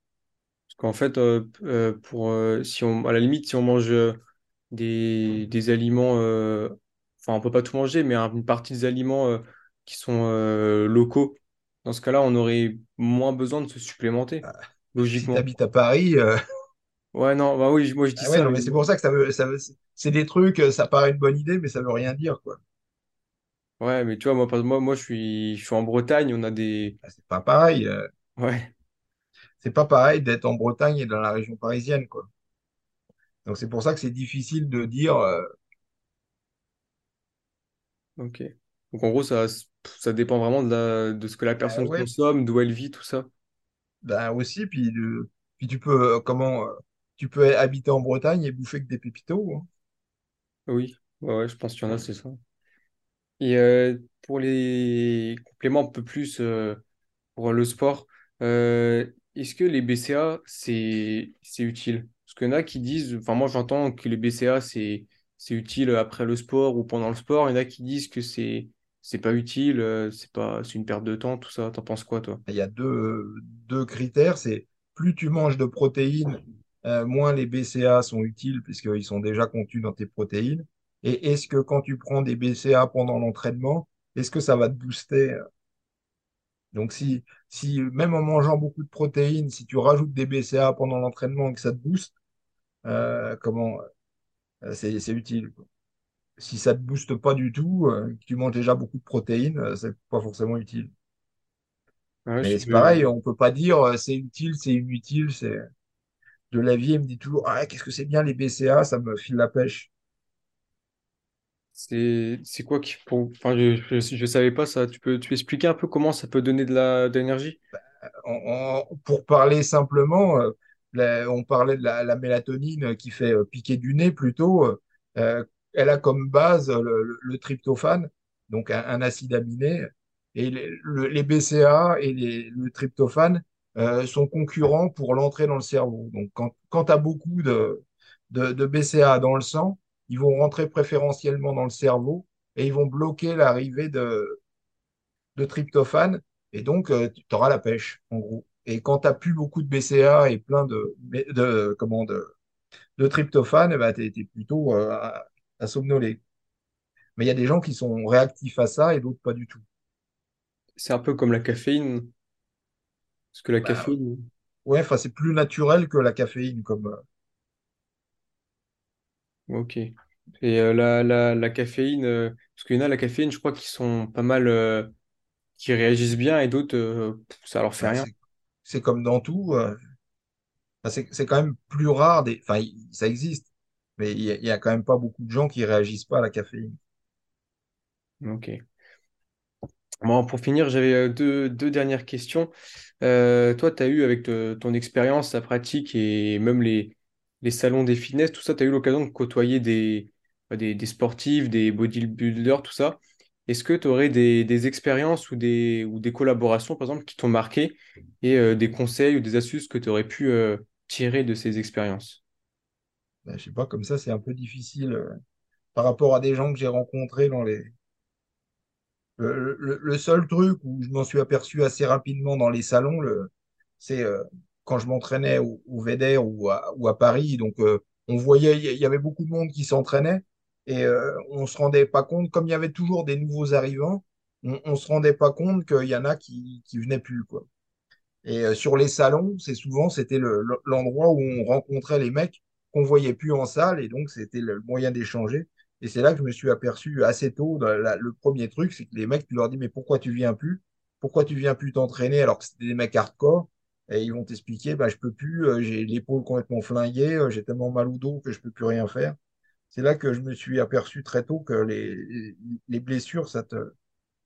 Parce qu'en fait, euh, euh, pour, euh, si on, à la limite, si on mange des, des aliments, euh, enfin, on peut pas tout manger, mais une partie des aliments euh, qui sont euh, locaux, dans ce cas-là, on aurait moins besoin de se supplémenter, Si tu logiquement. habites à Paris, euh, Ouais, non, bah oui, moi je dis ah ouais, ça, non, mais mais c'est pour ça que ça veut, ça veut- c'est des trucs, ça paraît une bonne idée, mais ça veut rien dire, quoi. ouais, mais tu vois, moi, moi, moi je suis, je suis en Bretagne, on a des. Ah, C'est pas pareil. euh, Ouais, c'est pas pareil d'être en Bretagne et dans la région parisienne, quoi. Donc c'est pour ça que c'est difficile de dire, euh, ok. Donc en gros, ça, ça dépend vraiment de, la- de ce que la bah personne ouais, consomme, d'où elle vit, tout ça. bah aussi, puis, de- puis tu peux, euh, comment, euh, tu peux habiter en Bretagne et bouffer que des pépitos. hein. Oui, ouais, ouais, je pense qu'il y en a, c'est ça. Et pour les compléments un peu plus pour le sport, euh, est-ce que les BCA, c'est utile? Parce qu'il y en a qui disent, enfin moi j'entends que les BCA, c'est utile après le sport ou pendant le sport. Il y en a qui disent que c'est pas utile, euh, c'est pas, c'est une perte de temps, tout ça. T'en penses quoi, toi? Il y a deux, critères, c'est plus tu manges de protéines, euh, moins les BCA sont utiles puisqu'ils sont déjà contenus dans tes protéines. Et est-ce que quand tu prends des BCA pendant l'entraînement, est-ce que ça va te booster? Donc si, si même en mangeant beaucoup de protéines, si tu rajoutes des BCA pendant l'entraînement et que ça te booste, euh, comment euh, c'est, c'est utile. quoi. Si ça te booste pas du tout, euh, que tu manges déjà beaucoup de protéines, euh, c'est pas forcément utile. Ouais, je- Mais c'est pareil, on peut pas dire c'est utile, c'est inutile, c'est de la vie, il me dit toujours, ah, qu'est-ce que c'est bien les BCA, ça me file la pêche. C'est quoi qui pour... Enfin, je, je savais pas ça. Tu peux tu expliquer un peu comment ça peut donner de l'énergie? En- pour parler simplement, euh, on parlait de la, la mélatonine qui fait euh, piquer du nez plutôt. euh, elle a comme base le, le- tryptophane, donc un, acide aminé. Et les, le- les BCA et le tryptophane sont concurrents pour l'entrée dans le cerveau. Donc quand, quand tu as beaucoup de, de BCA dans le sang, ils vont rentrer préférentiellement dans le cerveau et ils vont bloquer l'arrivée de, de tryptophane et donc euh, tu auras la pêche, en gros. Et quand tu n'as plus beaucoup de BCA et plein de, de, comment, de, de tryptophane, eh ben, tu es, plutôt euh, à, à somnoler. Mais il y a des gens qui sont réactifs à ça et d'autres pas du tout. C'est un peu comme la caféine. Parce que la Bah, caféine, ouais, enfin, c'est plus naturel que la caféine. Comme, euh, ok. Et euh, la, la, la caféine, euh, parce qu'il y en a la caféine, je crois qu'ils sont pas mal, euh, qui réagissent bien et d'autres, euh, ça leur fait rien. c'est c'est comme dans tout. euh, enfin, c'est c'est quand même plus rare. Des, enfin, il- ça existe. Mais il y, a il y a quand même pas beaucoup de gens qui réagissent pas à la caféine. Ok. Bon, pour finir, j'avais euh, deux, deux dernières questions. Euh, toi, tu as eu avec te- ton expérience, ta pratique et même les, les salons des fitness, tout ça, tu as eu l'occasion de côtoyer des, bah, des, sportifs, des bodybuilders, tout ça. Est-ce que tu aurais des, des expériences ou des, collaborations, par exemple, qui t'ont marqué et euh, des conseils ou des astuces que tu aurais pu euh, tirer de ces expériences? Bah, je sais pas, comme ça, c'est un peu difficile euh, par rapport à des gens que j'ai rencontrés dans les, Le, le- seul truc où je m'en suis aperçu assez rapidement dans les salons, c'est quand je m'entraînais au, au ou à, Paris. Donc, euh, on voyait, il y avait beaucoup de monde qui s'entraînait et euh, on se rendait pas compte, comme il y avait toujours des nouveaux arrivants, on, on se rendait pas compte qu'il y en a qui, qui venaient plus, quoi. Et euh, sur les salons, c'est souvent, c'était le- le- l'endroit où on rencontrait les mecs qu'on voyait plus en salle, et donc c'était le moyen d'échanger. Et c'est là que je me suis aperçu assez tôt, le premier truc, c'est que les mecs, tu leur dis, mais pourquoi tu viens plus? Pourquoi tu viens plus t'entraîner alors que c'était des mecs hardcore? Et ils vont t'expliquer, bah, je peux plus, euh, j'ai l'épaule complètement flinguée, euh, j'ai tellement mal au dos que je peux plus rien faire. C'est là que je me suis aperçu très tôt que les, les blessures, ça te...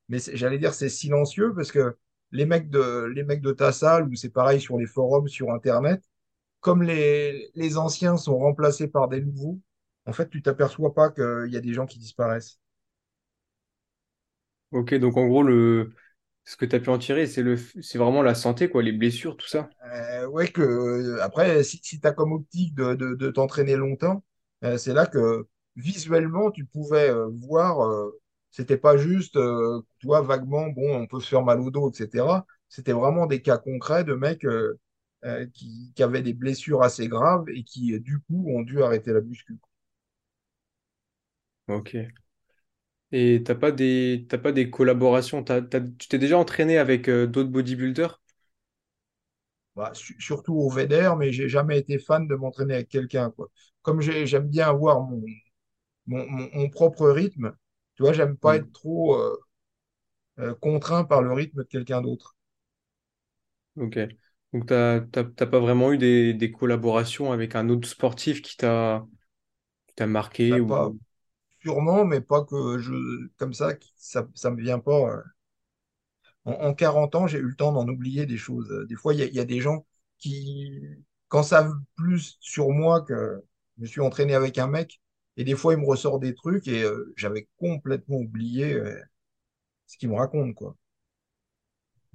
Mais j'allais dire, c'est silencieux parce que les mecs de, les mecs de ta salle, ou c'est pareil sur les forums, sur Internet, comme les, les anciens sont remplacés par des nouveaux, en fait, tu t'aperçois pas qu'il y a des gens qui disparaissent. Ok, donc en gros, le... ce que tu as pu en tirer, c'est le... c'est vraiment la santé, quoi, les blessures, tout ça. Euh, ouais, que euh, après, si, si tu as comme optique de, de, de t'entraîner longtemps, euh, c'est là que visuellement, tu pouvais euh, voir, c'était pas juste, vois, vaguement, bon, on peut se faire mal au dos, etc. C'était vraiment des cas concrets de mecs qui, qui avaient des blessures assez graves et qui, du coup, ont dû arrêter la muscu. Ok. Et t'as pas des, t'as pas des collaborations, t'as- t'as- tu t'es déjà entraîné avec euh, d'autres bodybuilders? Bah, su- surtout au VDR, mais j'ai jamais été fan de m'entraîner avec quelqu'un, quoi. Comme j'ai- j'aime bien avoir mon, mon, mon- mon propre rythme, tu vois, j'aime pas Hmm. être trop euh, euh, contraint par le rythme de quelqu'un d'autre. Ok. Donc t'as, t'as, t'as pas vraiment eu des, des collaborations avec un autre sportif qui t'a, qui t'a marqué Bah, pas ou... sûrement, mais pas que je, comme ça, ça, ça me vient pas. euh. En, en 40 ans, j'ai eu le temps d'en oublier des choses. Des fois, il y a, il y a des gens qui, quand savent plus sur moi que je me suis entraîné avec un mec, et des fois, il me ressort des trucs et euh, j'avais complètement oublié euh, ce qu'il me raconte, quoi.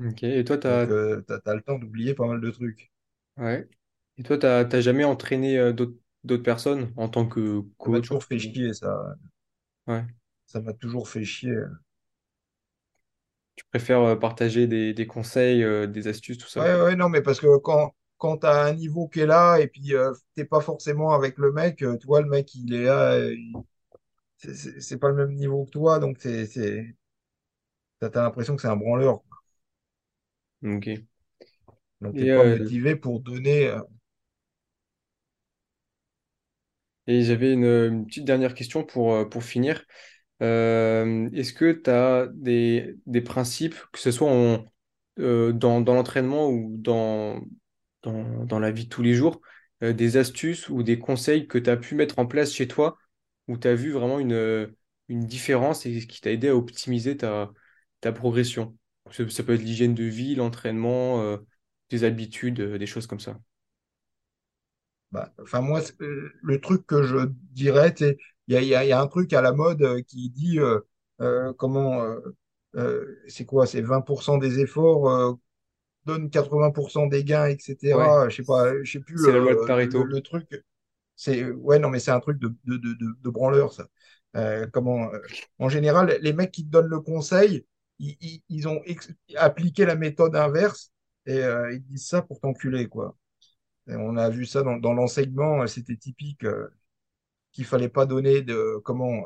Ok. Et toi, Donc, t'as, euh, t'as le temps d'oublier pas mal de trucs. ouais. Et toi, t'as, t'as jamais entraîné euh, d'autres, personnes en tant que Ça m'a coach toujours entre fait guillemets chier, ça. Ouais. Ça m'a toujours fait chier. Tu préfères euh, partager des, des conseils, euh, des astuces, tout ça, Ouais, ouais, non, mais parce que quand, quand tu as un niveau qui est là et puis euh, t'es pas forcément avec le mec, euh, tu vois, le mec, il est là, euh, il- c'est c'est- c'est pas le même niveau que toi, donc c'est, c'est, t'as t'as l'impression que c'est un branleur. quoi. Ok. Donc t'es Et, pas euh, motivé pour donner. euh, et j'avais une, petite dernière question pour, euh, pour finir. Euh, est-ce que tu as des, des principes, que ce soit en, euh, dans, dans l'entraînement ou dans, dans, dans la vie de tous les jours, des astuces ou des conseils que tu as pu mettre en place chez toi où tu as vu vraiment une, une différence et qui t'a aidé à optimiser ta, ta progression? Ça, ça peut être l'hygiène de vie, l'entraînement, des habitudes, des choses comme ça. Bah, enfin, moi, euh, le truc que je dirais, c'est, il y a, il y a- y a un truc à la mode euh, qui dit euh, euh, comment, euh, euh, c'est quoi, c'est 20% des efforts. euh, donne 80% des gains, Ouais, etc. Je sais pas, je sais plus c'est la loi de le, Pareto. le truc. C'est ouais, non, mais c'est un truc de, de, de, de, branleur, ça. Euh, comment, euh, en général, les mecs qui te donnent le conseil, ils, ils, ils ont appliqué la méthode inverse et euh, ils disent ça pour t'enculer, quoi. On a vu ça dans, l'enseignement, euh, c'était typique. euh, qu'il fallait pas donner de comment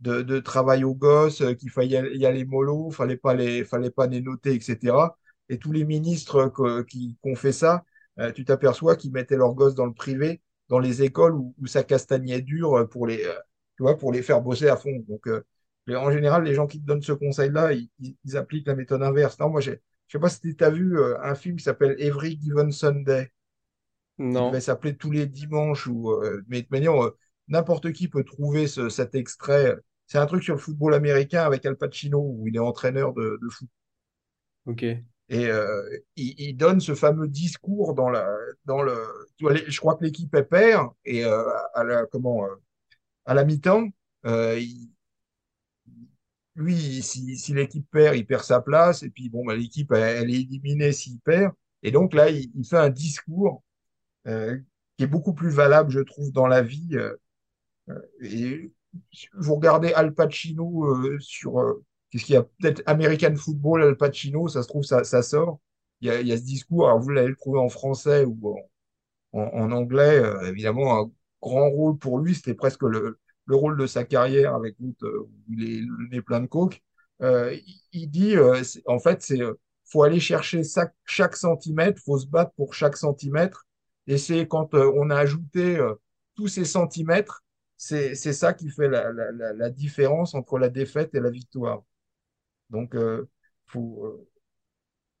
de, travail aux gosses, euh, qu'il fallait y aller mollo, fallait pas les fallait pas les noter, etc. Et tous les ministres que- qui, ont fait ça, euh, tu t'aperçois qu'ils mettaient leurs gosses dans le privé, dans les écoles où, ça castagnait dur pour les euh, tu vois pour les faire bosser à fond. Donc euh, en général, les gens qui te donnent ce conseil-là, ils, appliquent la méthode inverse. Non, moi je sais pas si tu as vu euh, un film qui s'appelle Every Given Sunday qui devait Non, s'appeler Tous les dimanches, ou, euh, mais de toute manière, euh, n'importe qui peut trouver ce- cet extrait. C'est un truc sur le football américain avec Al Pacino, où il est entraîneur de, de foot. ok. Et euh, il, il donne ce fameux discours dans la, dans le. tu vois, les- je crois que l'équipe est perd, et euh, à la, comment, euh, à la mi-temps, il- lui, si, si l'équipe perd, il perd sa place, et puis bon, bah, l'équipe, elle, elle est éliminée s'il perd. Et donc là, il, il fait un discours qui est beaucoup plus valable, je trouve, dans la vie. euh, Et vous regardez Al Pacino euh, sur euh, qu'est-ce qu'il y a? Peut-être American Football Al Pacino, ça se trouve ça, sort. Il y a, ce discours, alors vous l'allez le trouver en français ou en, anglais, euh, évidemment un grand rôle pour lui, c'était presque le, le rôle de sa carrière avec euh, où il est plein de coke. Euh, il, dit euh, en fait c'est euh, faut aller chercher chaque, chaque centimètre, faut se battre pour chaque centimètre et c'est quand euh, on a ajouté euh, tous ces centimètres c'est ça qui fait la, la, la, différence entre la défaite et la victoire. Donc, euh, faut,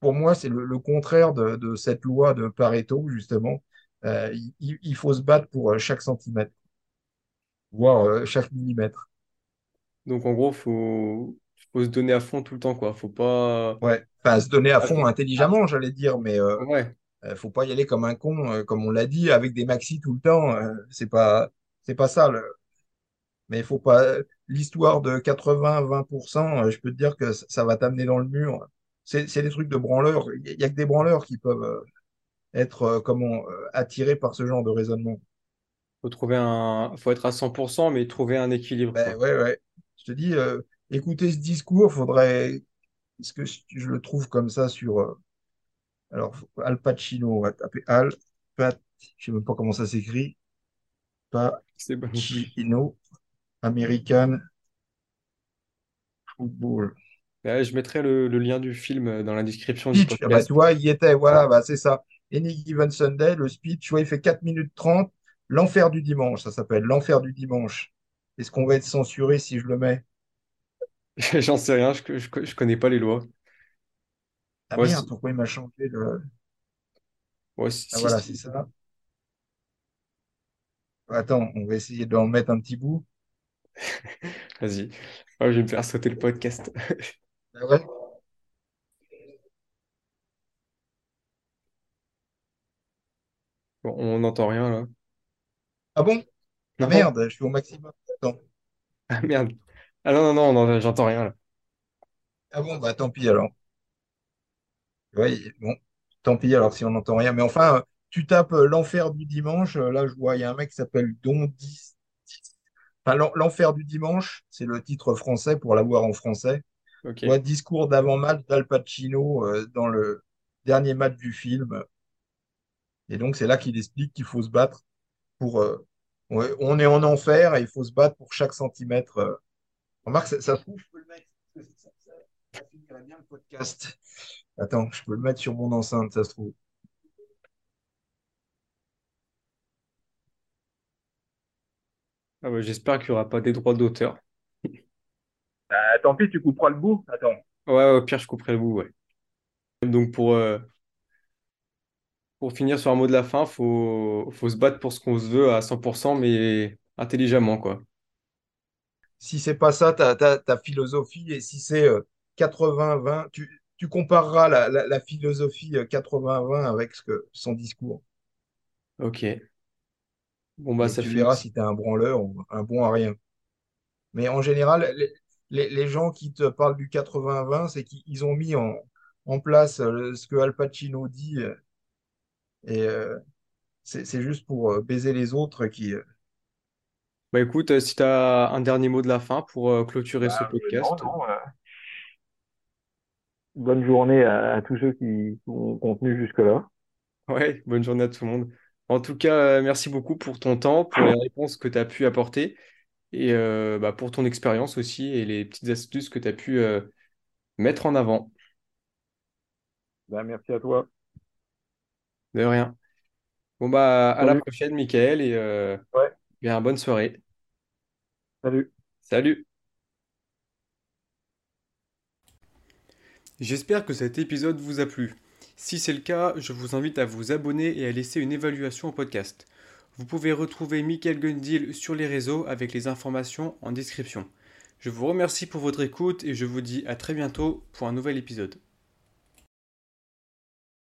pour moi, c'est le, le contraire de, de cette loi de Pareto, justement. Euh, il, il faut se battre pour chaque centimètre, voire euh, chaque millimètre. Donc en gros, faut, faut se donner à fond tout le temps, quoi. Faut pas. Ouais, enfin, se donner à fond intelligemment, j'allais dire, mais euh, ouais, euh, faut pas y aller comme un con, euh, comme on l'a dit, avec des maxis tout le temps. euh, c'est pas, c'est pas ça. le- Mais il faut pas. L'histoire de 80-20%, euh, je peux te dire que ça, va t'amener dans le mur. C'est, c'est des trucs de branleurs. Il y a que des branleurs qui peuvent être, comment, attirés par ce genre de raisonnement. faut trouver un. Faut être à 100%, mais trouver un équilibre, Ben ouais, ouais. Je te dis, euh, écouter ce discours, faudrait. Est-ce que je le trouve comme ça sur. Alors, Al Pacino, on va taper Al Pat, je sais même pas comment ça s'écrit. Pacino, American Football. Ouais, je mettrai le, le lien du film dans la description du ah bah, tu vois, il y était, voilà, bah, c'est ça. Any Given Sunday, le speech, tu vois, il fait 4 minutes 30. L'enfer du dimanche, ça s'appelle l'enfer du dimanche. Est-ce qu'on va être censuré si je le mets? J'en sais rien, je, je connais pas les lois. Ah Ouais, merde, pourquoi il m'a changé le... ouais, Ah voilà, c'est ça. Attends, on va essayer d'en mettre un petit bout. Vas-y. Je vais me faire sauter le podcast. Ah ouais? Bon, on n'entend rien là. Ah bon? Ah Non? merde, je suis au maximum. Attends. Ah merde. Ah non, non, non, non, j'entends rien là. Ah bon, bah tant pis alors. Ouais, bon, tant pis alors si on n'entend rien. Mais enfin, euh, tu tapes euh, l'enfer du dimanche. euh, Là, je vois, il y a un mec qui s'appelle Don 10. Enfin, l'en- l'enfer du dimanche, c'est le titre français pour l'avoir en français. Vois, discours d'avant-match d'Al Pacino euh, dans le dernier match du film. Et donc, c'est là qu'il explique qu'il faut se battre pour. euh, on est en enfer et il faut se battre pour chaque centimètre. euh. Remarque, ça, ça se trouve, je peux le mettre. parce que Ça, ça- finirait bien le podcast. Attends, je peux le mettre sur mon enceinte, ça se trouve. Ah ouais, j'espère qu'il n'y aura pas des droits d'auteur. Ah, tant pis, tu couperas le bout. Attends. Ouais, au pire, je couperai le bout, ouais. Donc pour, euh, pour finir sur un mot de la fin, faut, faut se battre pour ce qu'on se veut à 100%, mais intelligemment, quoi. Si c'est pas ça ta, ta, ta philosophie et si c'est euh, 80-20, tu, tu compareras la, la, la philosophie euh, 80-20 avec ce que, son discours. Ok. Bon, bah, Et ça tu fait verras si tu es un branleur ou un bon à rien. Mais en général, les, les, les gens qui te parlent du 80-20, c'est qu'ils ont mis en, en place euh, ce que Al Pacino dit euh, et euh, c'est juste pour euh, baiser les autres qui... euh, Bah écoute, euh, si tu as un dernier mot de la fin pour euh, clôturer ce bah, euh, non, podcast. non. euh, Bonne journée à, à tous ceux qui ont contenu jusque-là. Ouais, bonne journée à tout le monde. En tout cas, euh, merci beaucoup pour ton temps, pour les réponses que tu as pu apporter et euh, bah, pour ton expérience aussi et les petites astuces que tu as pu euh, mettre en avant. Bah, merci à toi. De rien. Bon, bah, à la prochaine, Michael, et euh, Ouais, bien, bonne soirée. salut. Salut! J'espère que cet épisode vous a plu. Si c'est le cas, je vous invite à vous abonner et à laisser une évaluation au podcast. Vous pouvez retrouver Michael Gundil sur les réseaux avec les informations en description. Je vous remercie pour votre écoute et je vous dis à très bientôt pour un nouvel épisode.